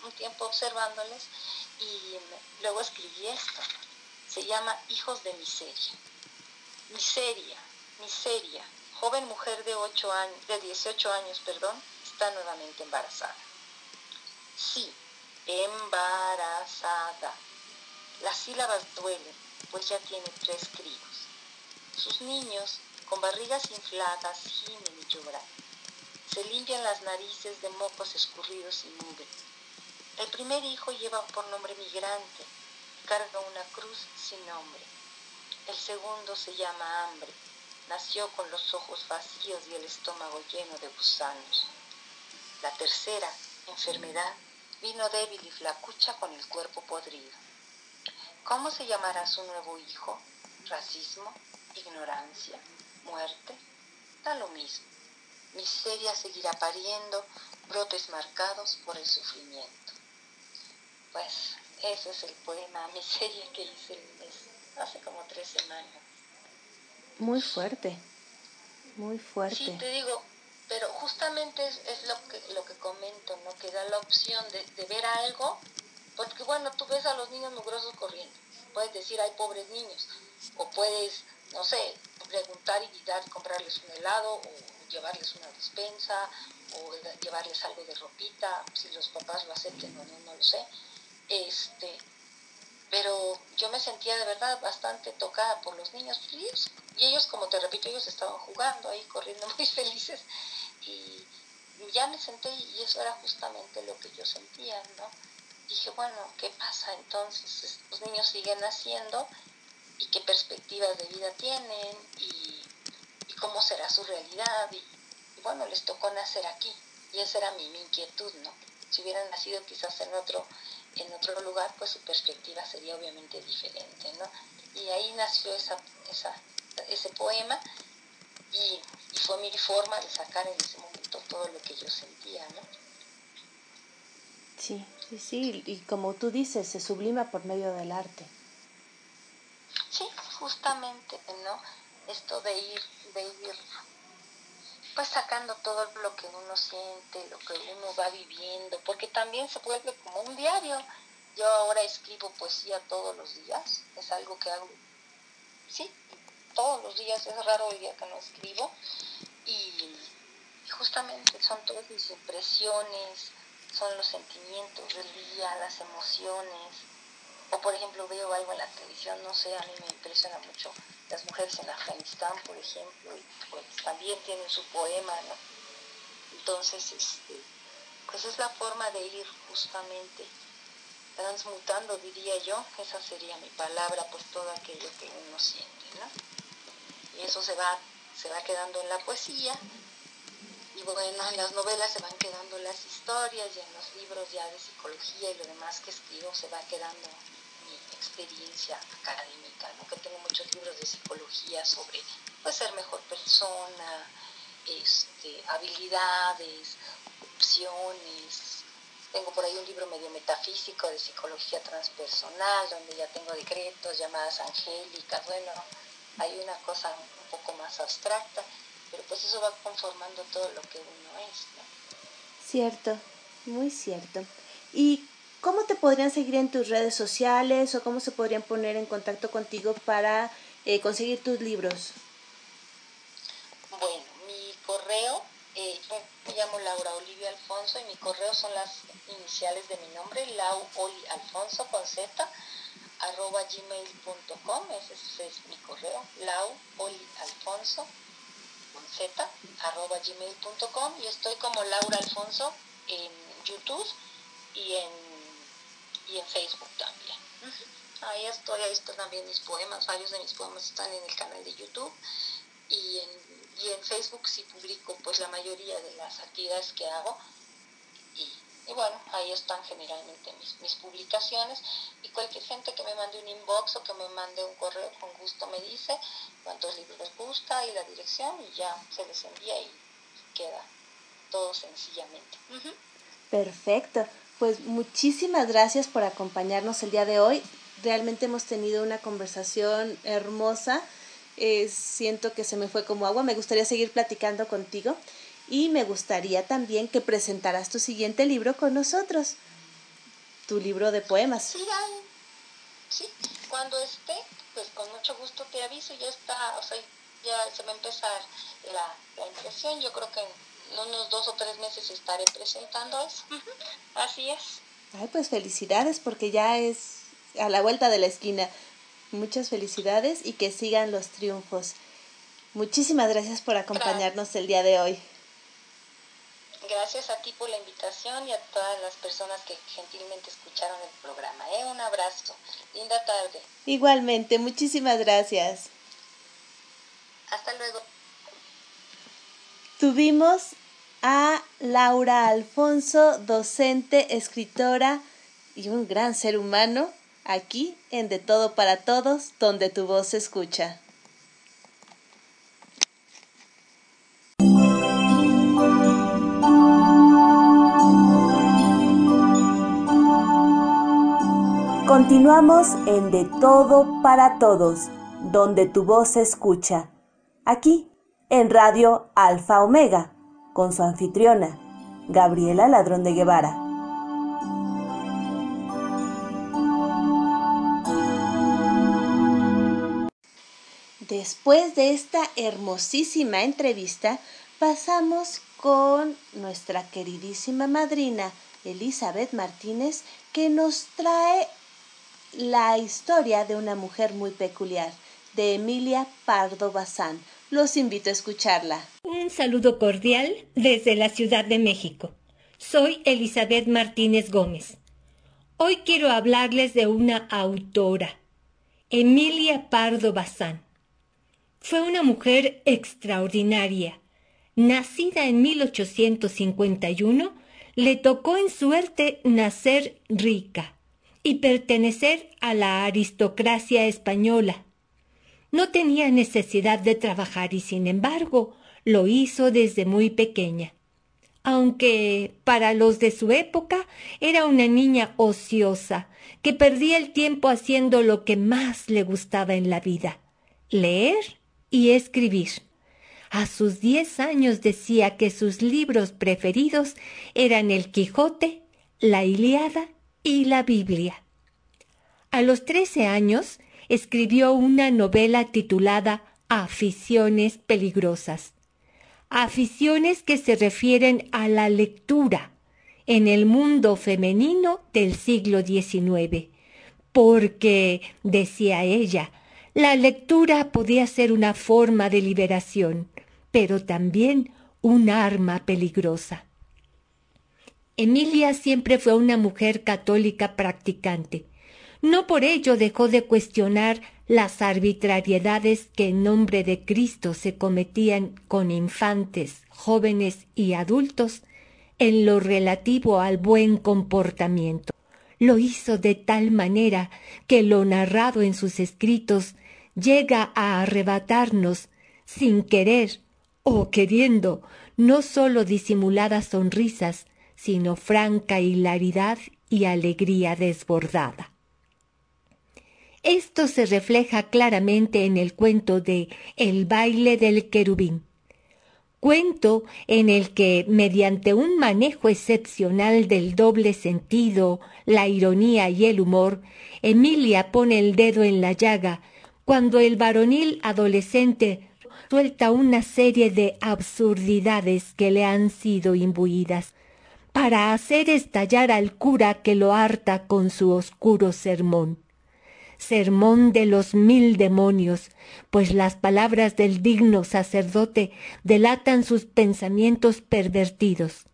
un tiempo observándoles y luego escribí esto. Se llama Hijos de Miseria. Miseria, miseria. Joven mujer de, 8 años, de 18 años, perdón, está nuevamente embarazada. Sí, embarazada. Las sílabas duelen, pues ya tiene tres críos. Sus niños, con barrigas infladas, gimen y lloran se limpian las narices de mocos escurridos y nube. El primer hijo lleva por nombre migrante, carga una cruz sin nombre. El segundo se llama hambre, nació con los ojos vacíos y el estómago lleno de gusanos. La tercera, enfermedad, vino débil y flacucha con el cuerpo podrido. ¿Cómo se llamará su nuevo hijo? ¿Racismo? ¿Ignorancia? ¿Muerte? Da lo mismo miseria seguirá pariendo brotes marcados por el sufrimiento. Pues ese es el poema Miseria que hice el mes, hace como tres semanas. Muy fuerte, muy fuerte. Sí, te digo, pero justamente es, lo, que, lo que comento, ¿no? que da la opción de, ver algo Porque bueno, tú ves a los niños mugrosos corriendo. Puedes decir, hay pobres niños. O puedes, no sé, preguntar y dar, comprarles un helado o llevarles una despensa o llevarles algo de ropita, si los papás lo acepten o no, no lo sé. Este, pero yo me sentía de verdad bastante tocada por los niños y y ellos, como te repito, ellos estaban jugando ahí, corriendo muy felices y ya me senté y eso era justamente lo que yo sentía, ¿no? Dije, bueno, ¿qué pasa entonces? Los niños siguen naciendo y qué perspectivas de vida tienen y, cómo será su realidad y, bueno, les tocó nacer aquí y esa era mi, mi inquietud, ¿no? Si hubieran nacido quizás en otro en otro lugar, pues su perspectiva sería obviamente diferente, ¿no? Y ahí nació esa, ese poema y, fue mi forma de sacar en ese momento todo lo que yo sentía, ¿no? Sí, sí, sí, y como tú dices, se sublima por medio del arte. Sí, justamente, ¿no? Esto de ir, de ir pues sacando todo lo que uno siente, lo que uno va viviendo, porque también se vuelve como un diario. Yo ahora escribo poesía todos los días, es algo que hago, sí, todos los días, es raro el día que no escribo, y, justamente son todas mis impresiones, son los sentimientos del día, las emociones, o por ejemplo veo algo en la televisión, no sé, a mí me impresiona mucho las mujeres en Afganistán, por ejemplo, y pues también tienen su poema, ¿no? Entonces, este, pues es la forma de ir justamente transmutando, diría yo, esa sería mi palabra, pues todo aquello que uno siente, ¿no? Y eso se va, se va quedando en la poesía, y bueno, en las novelas se van quedando las historias, y en los libros ya de psicología y lo demás que escribo se va quedando experiencia académica, ¿no? que tengo muchos libros de psicología sobre pues, ser mejor persona, este, habilidades, opciones. Tengo por ahí un libro medio metafísico de psicología transpersonal, donde ya tengo decretos, llamadas angélicas, bueno, hay una cosa un poco más abstracta, pero pues eso va conformando todo lo que uno es. Cierto, muy cierto. ¿Y ¿Cómo te podrían seguir en tus redes sociales o cómo se podrían poner en contacto contigo para eh, conseguir tus libros? Bueno, mi correo, eh, yo me llamo Laura Olivia Alfonso y mi correo son las iniciales de mi nombre, Lau Oli Alfonso con Z, arroba gmail.com, ese es mi correo, Lau Oli Alfonso con Z, arroba gmail.com y estoy como Laura Alfonso en YouTube y en y en Facebook también. Ahí estoy, ahí están también mis poemas, varios de mis poemas están en el canal de YouTube y en, y en Facebook sí publico pues la mayoría de las actividades que hago y, bueno, ahí están generalmente mis, mis publicaciones y cualquier gente que me mande un inbox o que me mande un correo con gusto me dice cuántos libros les gusta y la dirección y ya se les envía y queda todo sencillamente. Perfecto. Pues muchísimas gracias por acompañarnos el día de hoy. Realmente hemos tenido una conversación hermosa. Eh, siento que se me fue como agua. Me gustaría seguir platicando contigo y me gustaría también que presentaras tu siguiente libro con nosotros. Tu libro de poemas. Sí, sí. cuando esté, pues con mucho gusto te aviso. Ya está, o sea, ya se va a empezar la, la impresión. Yo creo que en unos dos o tres meses estaré presentando eso. Así es. Ay, pues felicidades porque ya es a la vuelta de la esquina. Muchas felicidades y que sigan los triunfos. Muchísimas gracias por acompañarnos el día de hoy. Gracias a ti por la invitación y a todas las personas que gentilmente escucharon el programa. ¿eh? Un abrazo. Linda tarde. Igualmente, muchísimas gracias. Hasta luego. Tuvimos a Laura Alfonso, docente, escritora y un gran ser humano, aquí en De Todo para Todos, donde tu voz se escucha. Continuamos en De Todo para Todos, donde tu voz se escucha. Aquí, en Radio Alfa Omega, con su anfitriona, Gabriela Ladrón de Guevara. Después de esta hermosísima entrevista, pasamos con nuestra queridísima madrina, Elizabeth Martínez, que nos trae la historia de una mujer muy peculiar, de Emilia Pardo Bazán. Los invito a escucharla. Un saludo cordial desde la Ciudad de México. Soy Elizabeth Martínez Gómez. Hoy quiero hablarles de una autora, Emilia Pardo Bazán. Fue una mujer extraordinaria. Nacida en 1851, le tocó en suerte nacer rica y pertenecer a la aristocracia española. No tenía necesidad de trabajar y sin embargo lo hizo desde muy pequeña. Aunque para los de su época era una niña ociosa, que perdía el tiempo haciendo lo que más le gustaba en la vida, leer y escribir. A sus diez años decía que sus libros preferidos eran El Quijote, la Iliada y la Biblia. A los trece años escribió una novela titulada Aficiones peligrosas. Aficiones que se refieren a la lectura en el mundo femenino del siglo XIX, porque, decía ella, la lectura podía ser una forma de liberación, pero también un arma peligrosa. Emilia siempre fue una mujer católica practicante. No por ello dejó de cuestionar las arbitrariedades que en nombre de Cristo se cometían con infantes, jóvenes y adultos en lo relativo al buen comportamiento. Lo hizo de tal manera que lo narrado en sus escritos llega a arrebatarnos, sin querer o queriendo, no sólo disimuladas sonrisas, sino franca hilaridad y alegría desbordada. Esto se refleja claramente en el cuento de El baile del querubín, cuento en el que, mediante un manejo excepcional del doble sentido, la ironía y el humor, Emilia pone el dedo en la llaga cuando el varonil adolescente suelta una serie de absurdidades que le han sido imbuidas, para hacer estallar al cura que lo harta con su oscuro sermón sermón de los mil demonios, pues las palabras del digno sacerdote delatan sus pensamientos pervertidos.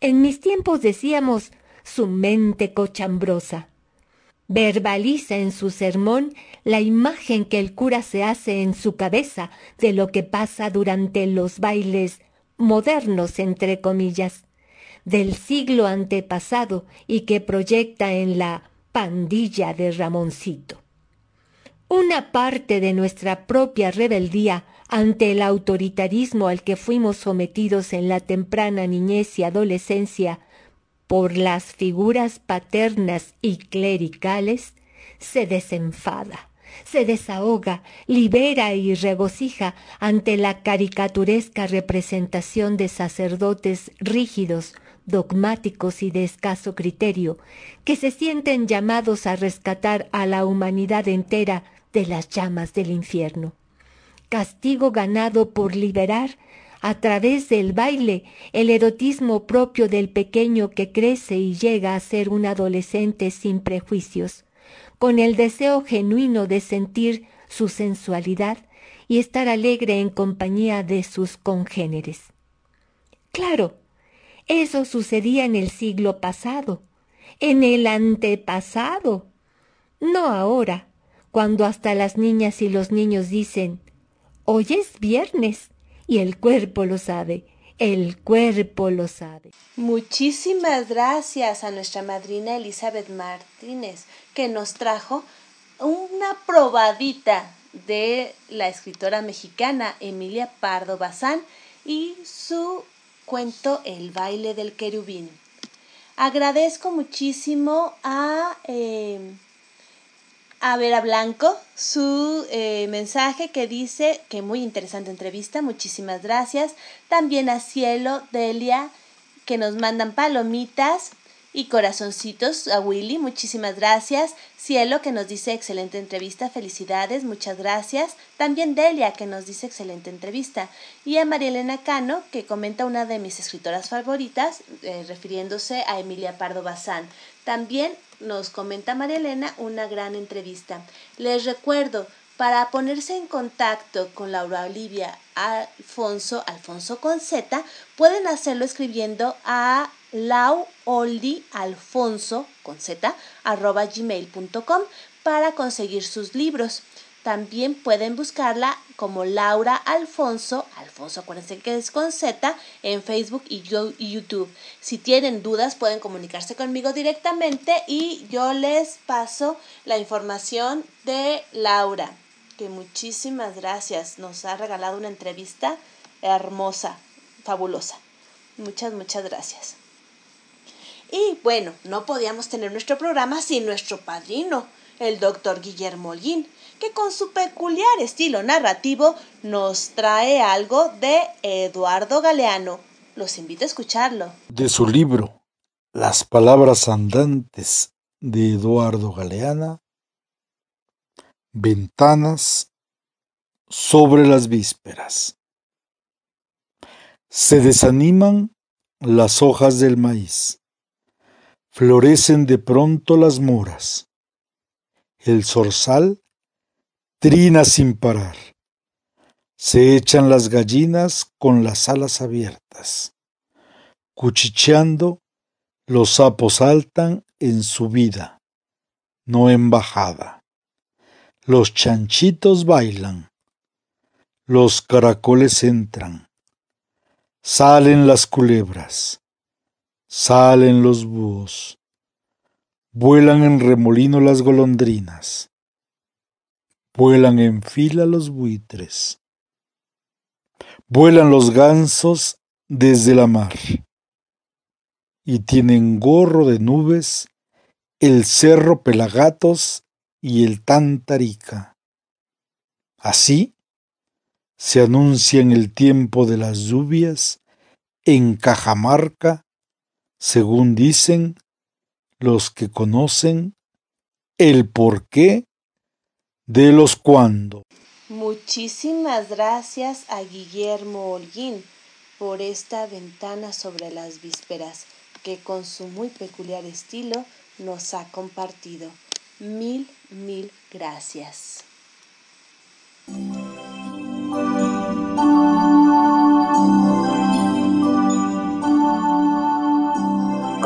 En mis tiempos decíamos su mente cochambrosa. Verbaliza en su sermón la imagen que el cura se hace en su cabeza de lo que pasa durante los bailes modernos, entre comillas, del siglo antepasado y que proyecta en la pandilla de Ramoncito. Una parte de nuestra propia rebeldía ante el autoritarismo al que fuimos sometidos en la temprana niñez y adolescencia por las figuras paternas y clericales, se desenfada, se desahoga, libera y regocija ante la caricaturesca representación de sacerdotes rígidos, dogmáticos y de escaso criterio, que se sienten llamados a rescatar a la humanidad entera de las llamas del infierno. Castigo ganado por liberar a través del baile el erotismo propio del pequeño que crece y llega a ser un adolescente sin prejuicios, con el deseo genuino de sentir su sensualidad y estar alegre en compañía de sus congéneres. Claro, eso sucedía en el siglo pasado, en el antepasado, no ahora, cuando hasta las niñas y los niños dicen Hoy es viernes y el cuerpo lo sabe, el cuerpo lo sabe. Muchísimas gracias a nuestra madrina Elizabeth Martínez, que nos trajo una probadita de la escritora mexicana Emilia Pardo Bazán y su cuento El baile del querubín. Agradezco muchísimo a, eh, a Vera Blanco su eh, mensaje que dice que muy interesante entrevista, muchísimas gracias. También a Cielo, Delia, que nos mandan palomitas Y corazoncitos a Willy, muchísimas gracias. Cielo que nos dice excelente entrevista, felicidades, muchas gracias. También Delia que nos dice excelente entrevista. Y a María Elena Cano que comenta una de mis escritoras favoritas, eh, refiriéndose a Emilia Pardo Bazán. También nos comenta María Elena una gran entrevista. Les recuerdo, para ponerse en contacto con Laura Olivia Alfonso, Alfonso con Z, pueden hacerlo escribiendo a lauoldialfonso con z arroba gmail.com para conseguir sus libros. También pueden buscarla como Laura Alfonso, Alfonso acuérdense que es con Z, en Facebook y YouTube. Si tienen dudas pueden comunicarse conmigo directamente y yo les paso la información de Laura, que muchísimas gracias, nos ha regalado una entrevista hermosa, fabulosa. Muchas, muchas gracias. Y bueno, no podíamos tener nuestro programa sin nuestro padrino, el doctor Guillermo Holguín, que con su peculiar estilo narrativo nos trae algo de Eduardo Galeano. Los invito a escucharlo. De su libro, Las palabras andantes de Eduardo Galeana, Ventanas sobre las vísperas. Se desaniman las hojas del maíz florecen de pronto las moras. El zorzal trina sin parar. Se echan las gallinas con las alas abiertas. Cuchicheando, los sapos saltan en subida, no en bajada. Los chanchitos bailan. Los caracoles entran. Salen las culebras Salen los búhos. Vuelan en remolino las golondrinas. Vuelan en fila los buitres. Vuelan los gansos desde la mar. Y tienen gorro de nubes el cerro Pelagatos y el Tantarica. Así se anuncia en el tiempo de las lluvias en Cajamarca según dicen los que conocen el porqué de los cuándo. Muchísimas gracias a Guillermo Holguín por esta ventana sobre las vísperas que con su muy peculiar estilo nos ha compartido. Mil, mil gracias.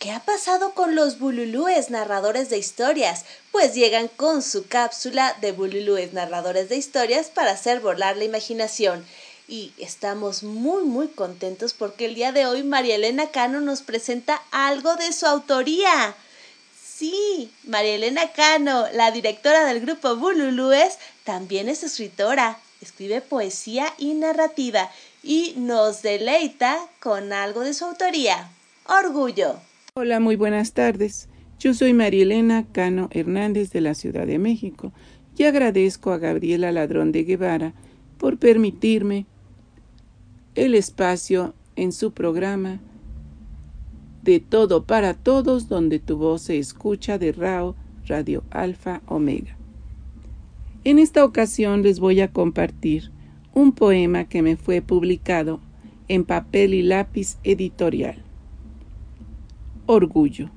¿Qué ha pasado con los bululúes narradores de historias? Pues llegan con su cápsula de bululúes narradores de historias para hacer volar la imaginación. Y estamos muy muy contentos porque el día de hoy María Elena Cano nos presenta algo de su autoría. Sí, María Elena Cano, la directora del grupo Bululúes, también es escritora, escribe poesía y narrativa y nos deleita con algo de su autoría. Orgullo. Hola, muy buenas tardes. Yo soy Marielena Cano Hernández de la Ciudad de México y agradezco a Gabriela Ladrón de Guevara por permitirme el espacio en su programa de Todo para Todos, donde tu voz se escucha de RAO Radio Alfa Omega. En esta ocasión les voy a compartir un poema que me fue publicado en papel y lápiz editorial orgullo.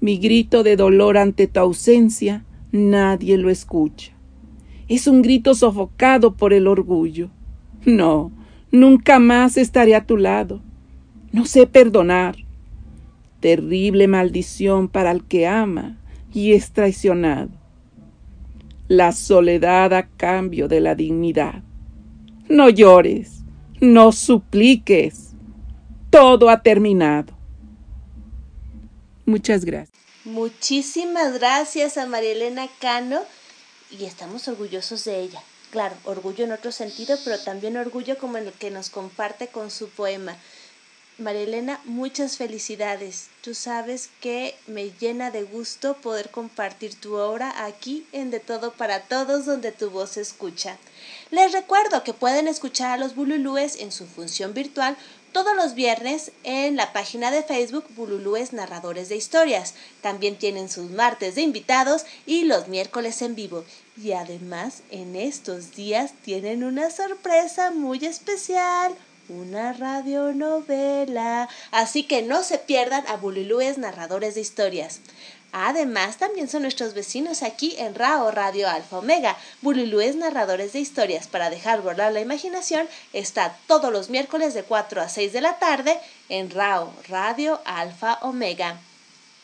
Mi grito de dolor ante tu ausencia nadie lo escucha. Es un grito sofocado por el orgullo. No, nunca más estaré a tu lado. No sé perdonar. Terrible maldición para el que ama y es traicionado. La soledad a cambio de la dignidad. No llores, no supliques todo ha terminado. Muchas gracias. Muchísimas gracias a María Elena Cano y estamos orgullosos de ella. Claro, orgullo en otro sentido, pero también orgullo como el que nos comparte con su poema. María Elena, muchas felicidades. Tú sabes que me llena de gusto poder compartir tu obra aquí en De Todo para Todos, donde tu voz se escucha. Les recuerdo que pueden escuchar a los Bululúes en su función virtual todos los viernes en la página de Facebook Bululúes Narradores de Historias. También tienen sus martes de invitados y los miércoles en vivo. Y además, en estos días tienen una sorpresa muy especial una radionovela. Así que no se pierdan a Bululúes Narradores de Historias. Además, también son nuestros vecinos aquí en RAO Radio Alfa Omega. Bululúes Narradores de Historias para dejar volar la imaginación está todos los miércoles de 4 a 6 de la tarde en RAO Radio Alfa Omega.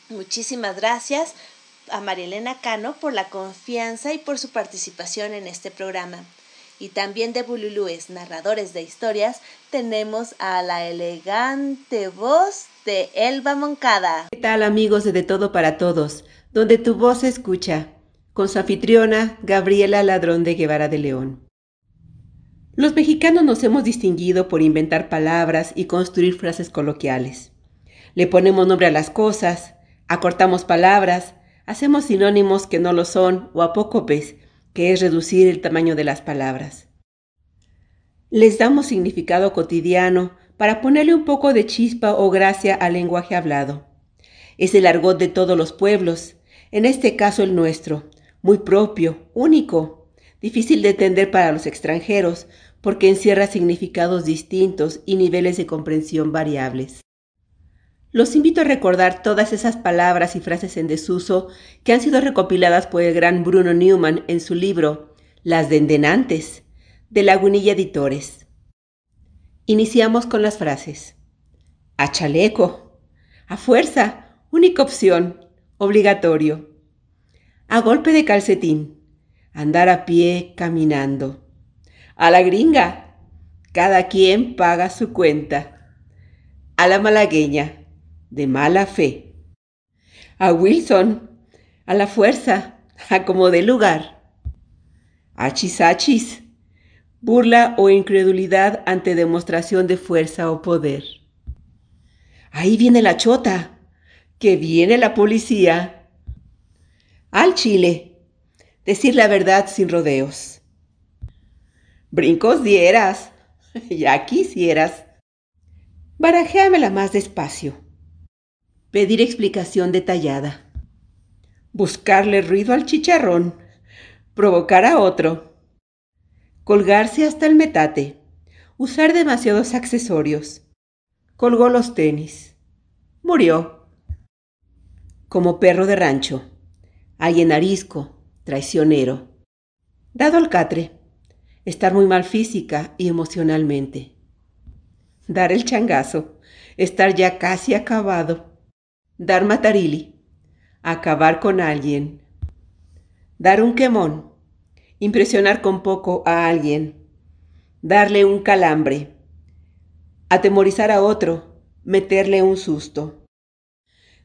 Muchísimas gracias a Marielena Cano por la confianza y por su participación en este programa y también de Bululúes, narradores de historias, tenemos a la elegante voz de Elba Moncada. ¿Qué tal amigos de De Todo para Todos? Donde tu voz se escucha, con su anfitriona Gabriela Ladrón de Guevara de León. Los mexicanos nos hemos distinguido por inventar palabras y construir frases coloquiales. Le ponemos nombre a las cosas, acortamos palabras, hacemos sinónimos que no lo son o apócopes, que es reducir el tamaño de las palabras. Les damos significado cotidiano para ponerle un poco de chispa o gracia al lenguaje hablado. Es el argot de todos los pueblos, en este caso el nuestro, muy propio, único, difícil de entender para los extranjeros, porque encierra significados distintos y niveles de comprensión variables. Los invito a recordar todas esas palabras y frases en desuso que han sido recopiladas por el gran Bruno Newman en su libro Las Dendenantes, de Lagunilla Editores. Iniciamos con las frases. A chaleco, a fuerza, única opción, obligatorio. A golpe de calcetín, andar a pie caminando. A la gringa, cada quien paga su cuenta. A la malagueña, de mala fe. A Wilson, a la fuerza, a como de lugar. Achis achis, burla o incredulidad ante demostración de fuerza o poder. Ahí viene la chota, que viene la policía. Al chile, decir la verdad sin rodeos. Brincos dieras, ya quisieras. Barajéamela más despacio. Pedir explicación detallada. Buscarle ruido al chicharrón. Provocar a otro. Colgarse hasta el metate. Usar demasiados accesorios. Colgó los tenis. Murió. Como perro de rancho. Alguien arisco, traicionero. Dado al catre. Estar muy mal física y emocionalmente. Dar el changazo. Estar ya casi acabado Dar matarili. Acabar con alguien. Dar un quemón. Impresionar con poco a alguien. Darle un calambre. Atemorizar a otro. Meterle un susto.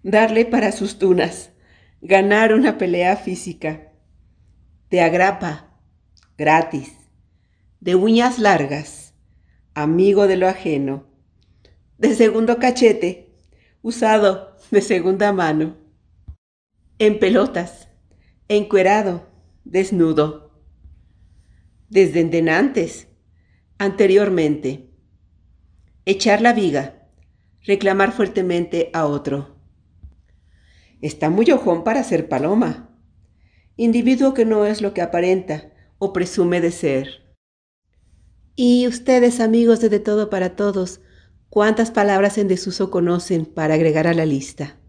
Darle para sus tunas. Ganar una pelea física. De agrapa. Gratis. De uñas largas. Amigo de lo ajeno. De segundo cachete. Usado de segunda mano, en pelotas, encuerado, desnudo, desdendenantes, anteriormente, echar la viga, reclamar fuertemente a otro. Está muy ojón para ser paloma, individuo que no es lo que aparenta o presume de ser. Y ustedes, amigos de De Todo para Todos, ¿Cuántas palabras en desuso conocen para agregar a la lista?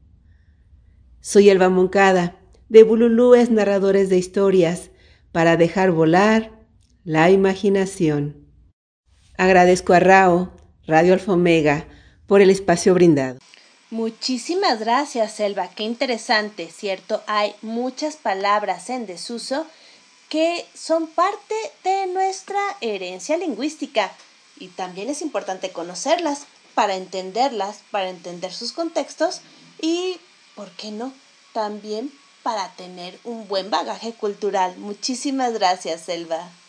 Soy Elba Moncada, de Bululúes Narradores de Historias, para dejar volar la imaginación. Agradezco a Rao, Radio Alfa Omega, por el espacio brindado. Muchísimas gracias, Elba. Qué interesante, ¿cierto? Hay muchas palabras en desuso que son parte de nuestra herencia lingüística y también es importante conocerlas para entenderlas, para entender sus contextos y, ¿por qué no? También para tener un buen bagaje cultural. Muchísimas gracias, Selva.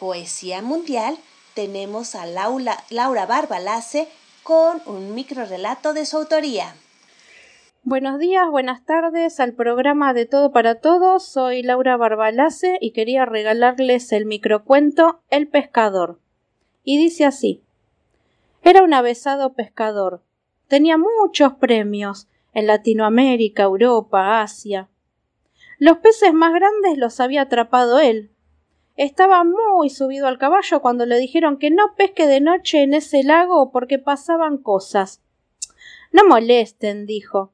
Poesía Mundial tenemos a Laura, Laura Barbalace con un micro relato de su autoría. Buenos días, buenas tardes al programa de Todo para Todos. Soy Laura Barbalace y quería regalarles el microcuento El pescador. Y dice así: Era un avesado pescador. Tenía muchos premios en Latinoamérica, Europa, Asia. Los peces más grandes los había atrapado él. Estaba muy subido al caballo cuando le dijeron que no pesque de noche en ese lago porque pasaban cosas. No molesten, dijo.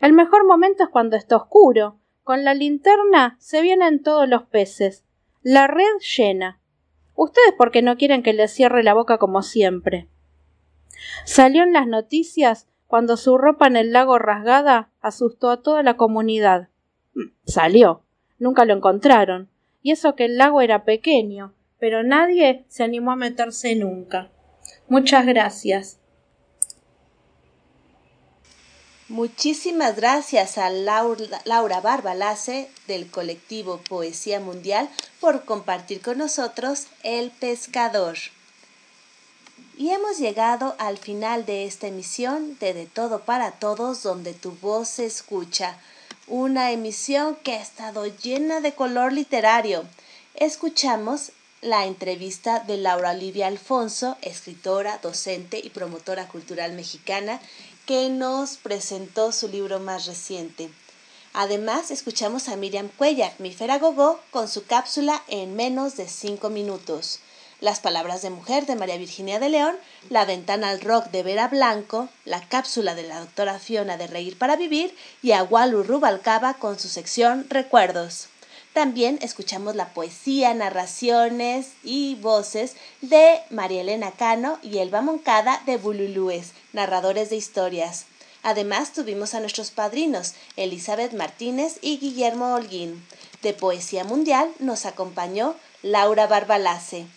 El mejor momento es cuando está oscuro. Con la linterna se vienen todos los peces. La red llena. Ustedes porque no quieren que le cierre la boca como siempre. Salió en las noticias cuando su ropa en el lago rasgada asustó a toda la comunidad. Salió. Nunca lo encontraron. Eso que el lago era pequeño, pero nadie se animó a meterse nunca. Muchas gracias. Muchísimas gracias a Laura, Laura Barbalace del colectivo Poesía Mundial por compartir con nosotros El Pescador. Y hemos llegado al final de esta emisión de De Todo para Todos, donde tu voz se escucha. Una emisión que ha estado llena de color literario. Escuchamos la entrevista de Laura Olivia Alfonso, escritora, docente y promotora cultural mexicana, que nos presentó su libro más reciente. Además, escuchamos a Miriam Cuellar, mi Gogó, con su cápsula en menos de cinco minutos. Las palabras de mujer de María Virginia de León, La ventana al rock de Vera Blanco, la cápsula de la doctora Fiona de Reír para Vivir y a Walu Rubalcaba con su sección Recuerdos. También escuchamos la poesía, narraciones y voces de María Elena Cano y Elba Moncada de Bululúes, narradores de historias. Además tuvimos a nuestros padrinos, Elizabeth Martínez y Guillermo Holguín. De Poesía Mundial nos acompañó Laura Barbalace.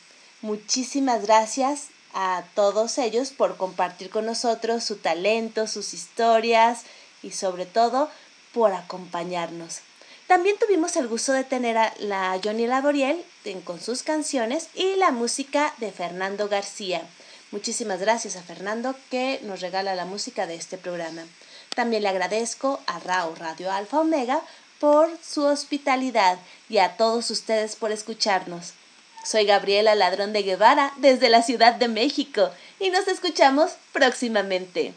Muchísimas gracias a todos ellos por compartir con nosotros su talento, sus historias y sobre todo por acompañarnos. También tuvimos el gusto de tener a la Johnny Laboriel con sus canciones y la música de Fernando García. Muchísimas gracias a Fernando que nos regala la música de este programa. También le agradezco a RAO Radio Alfa Omega por su hospitalidad y a todos ustedes por escucharnos. Soy Gabriela Ladrón de Guevara desde la Ciudad de México y nos escuchamos próximamente.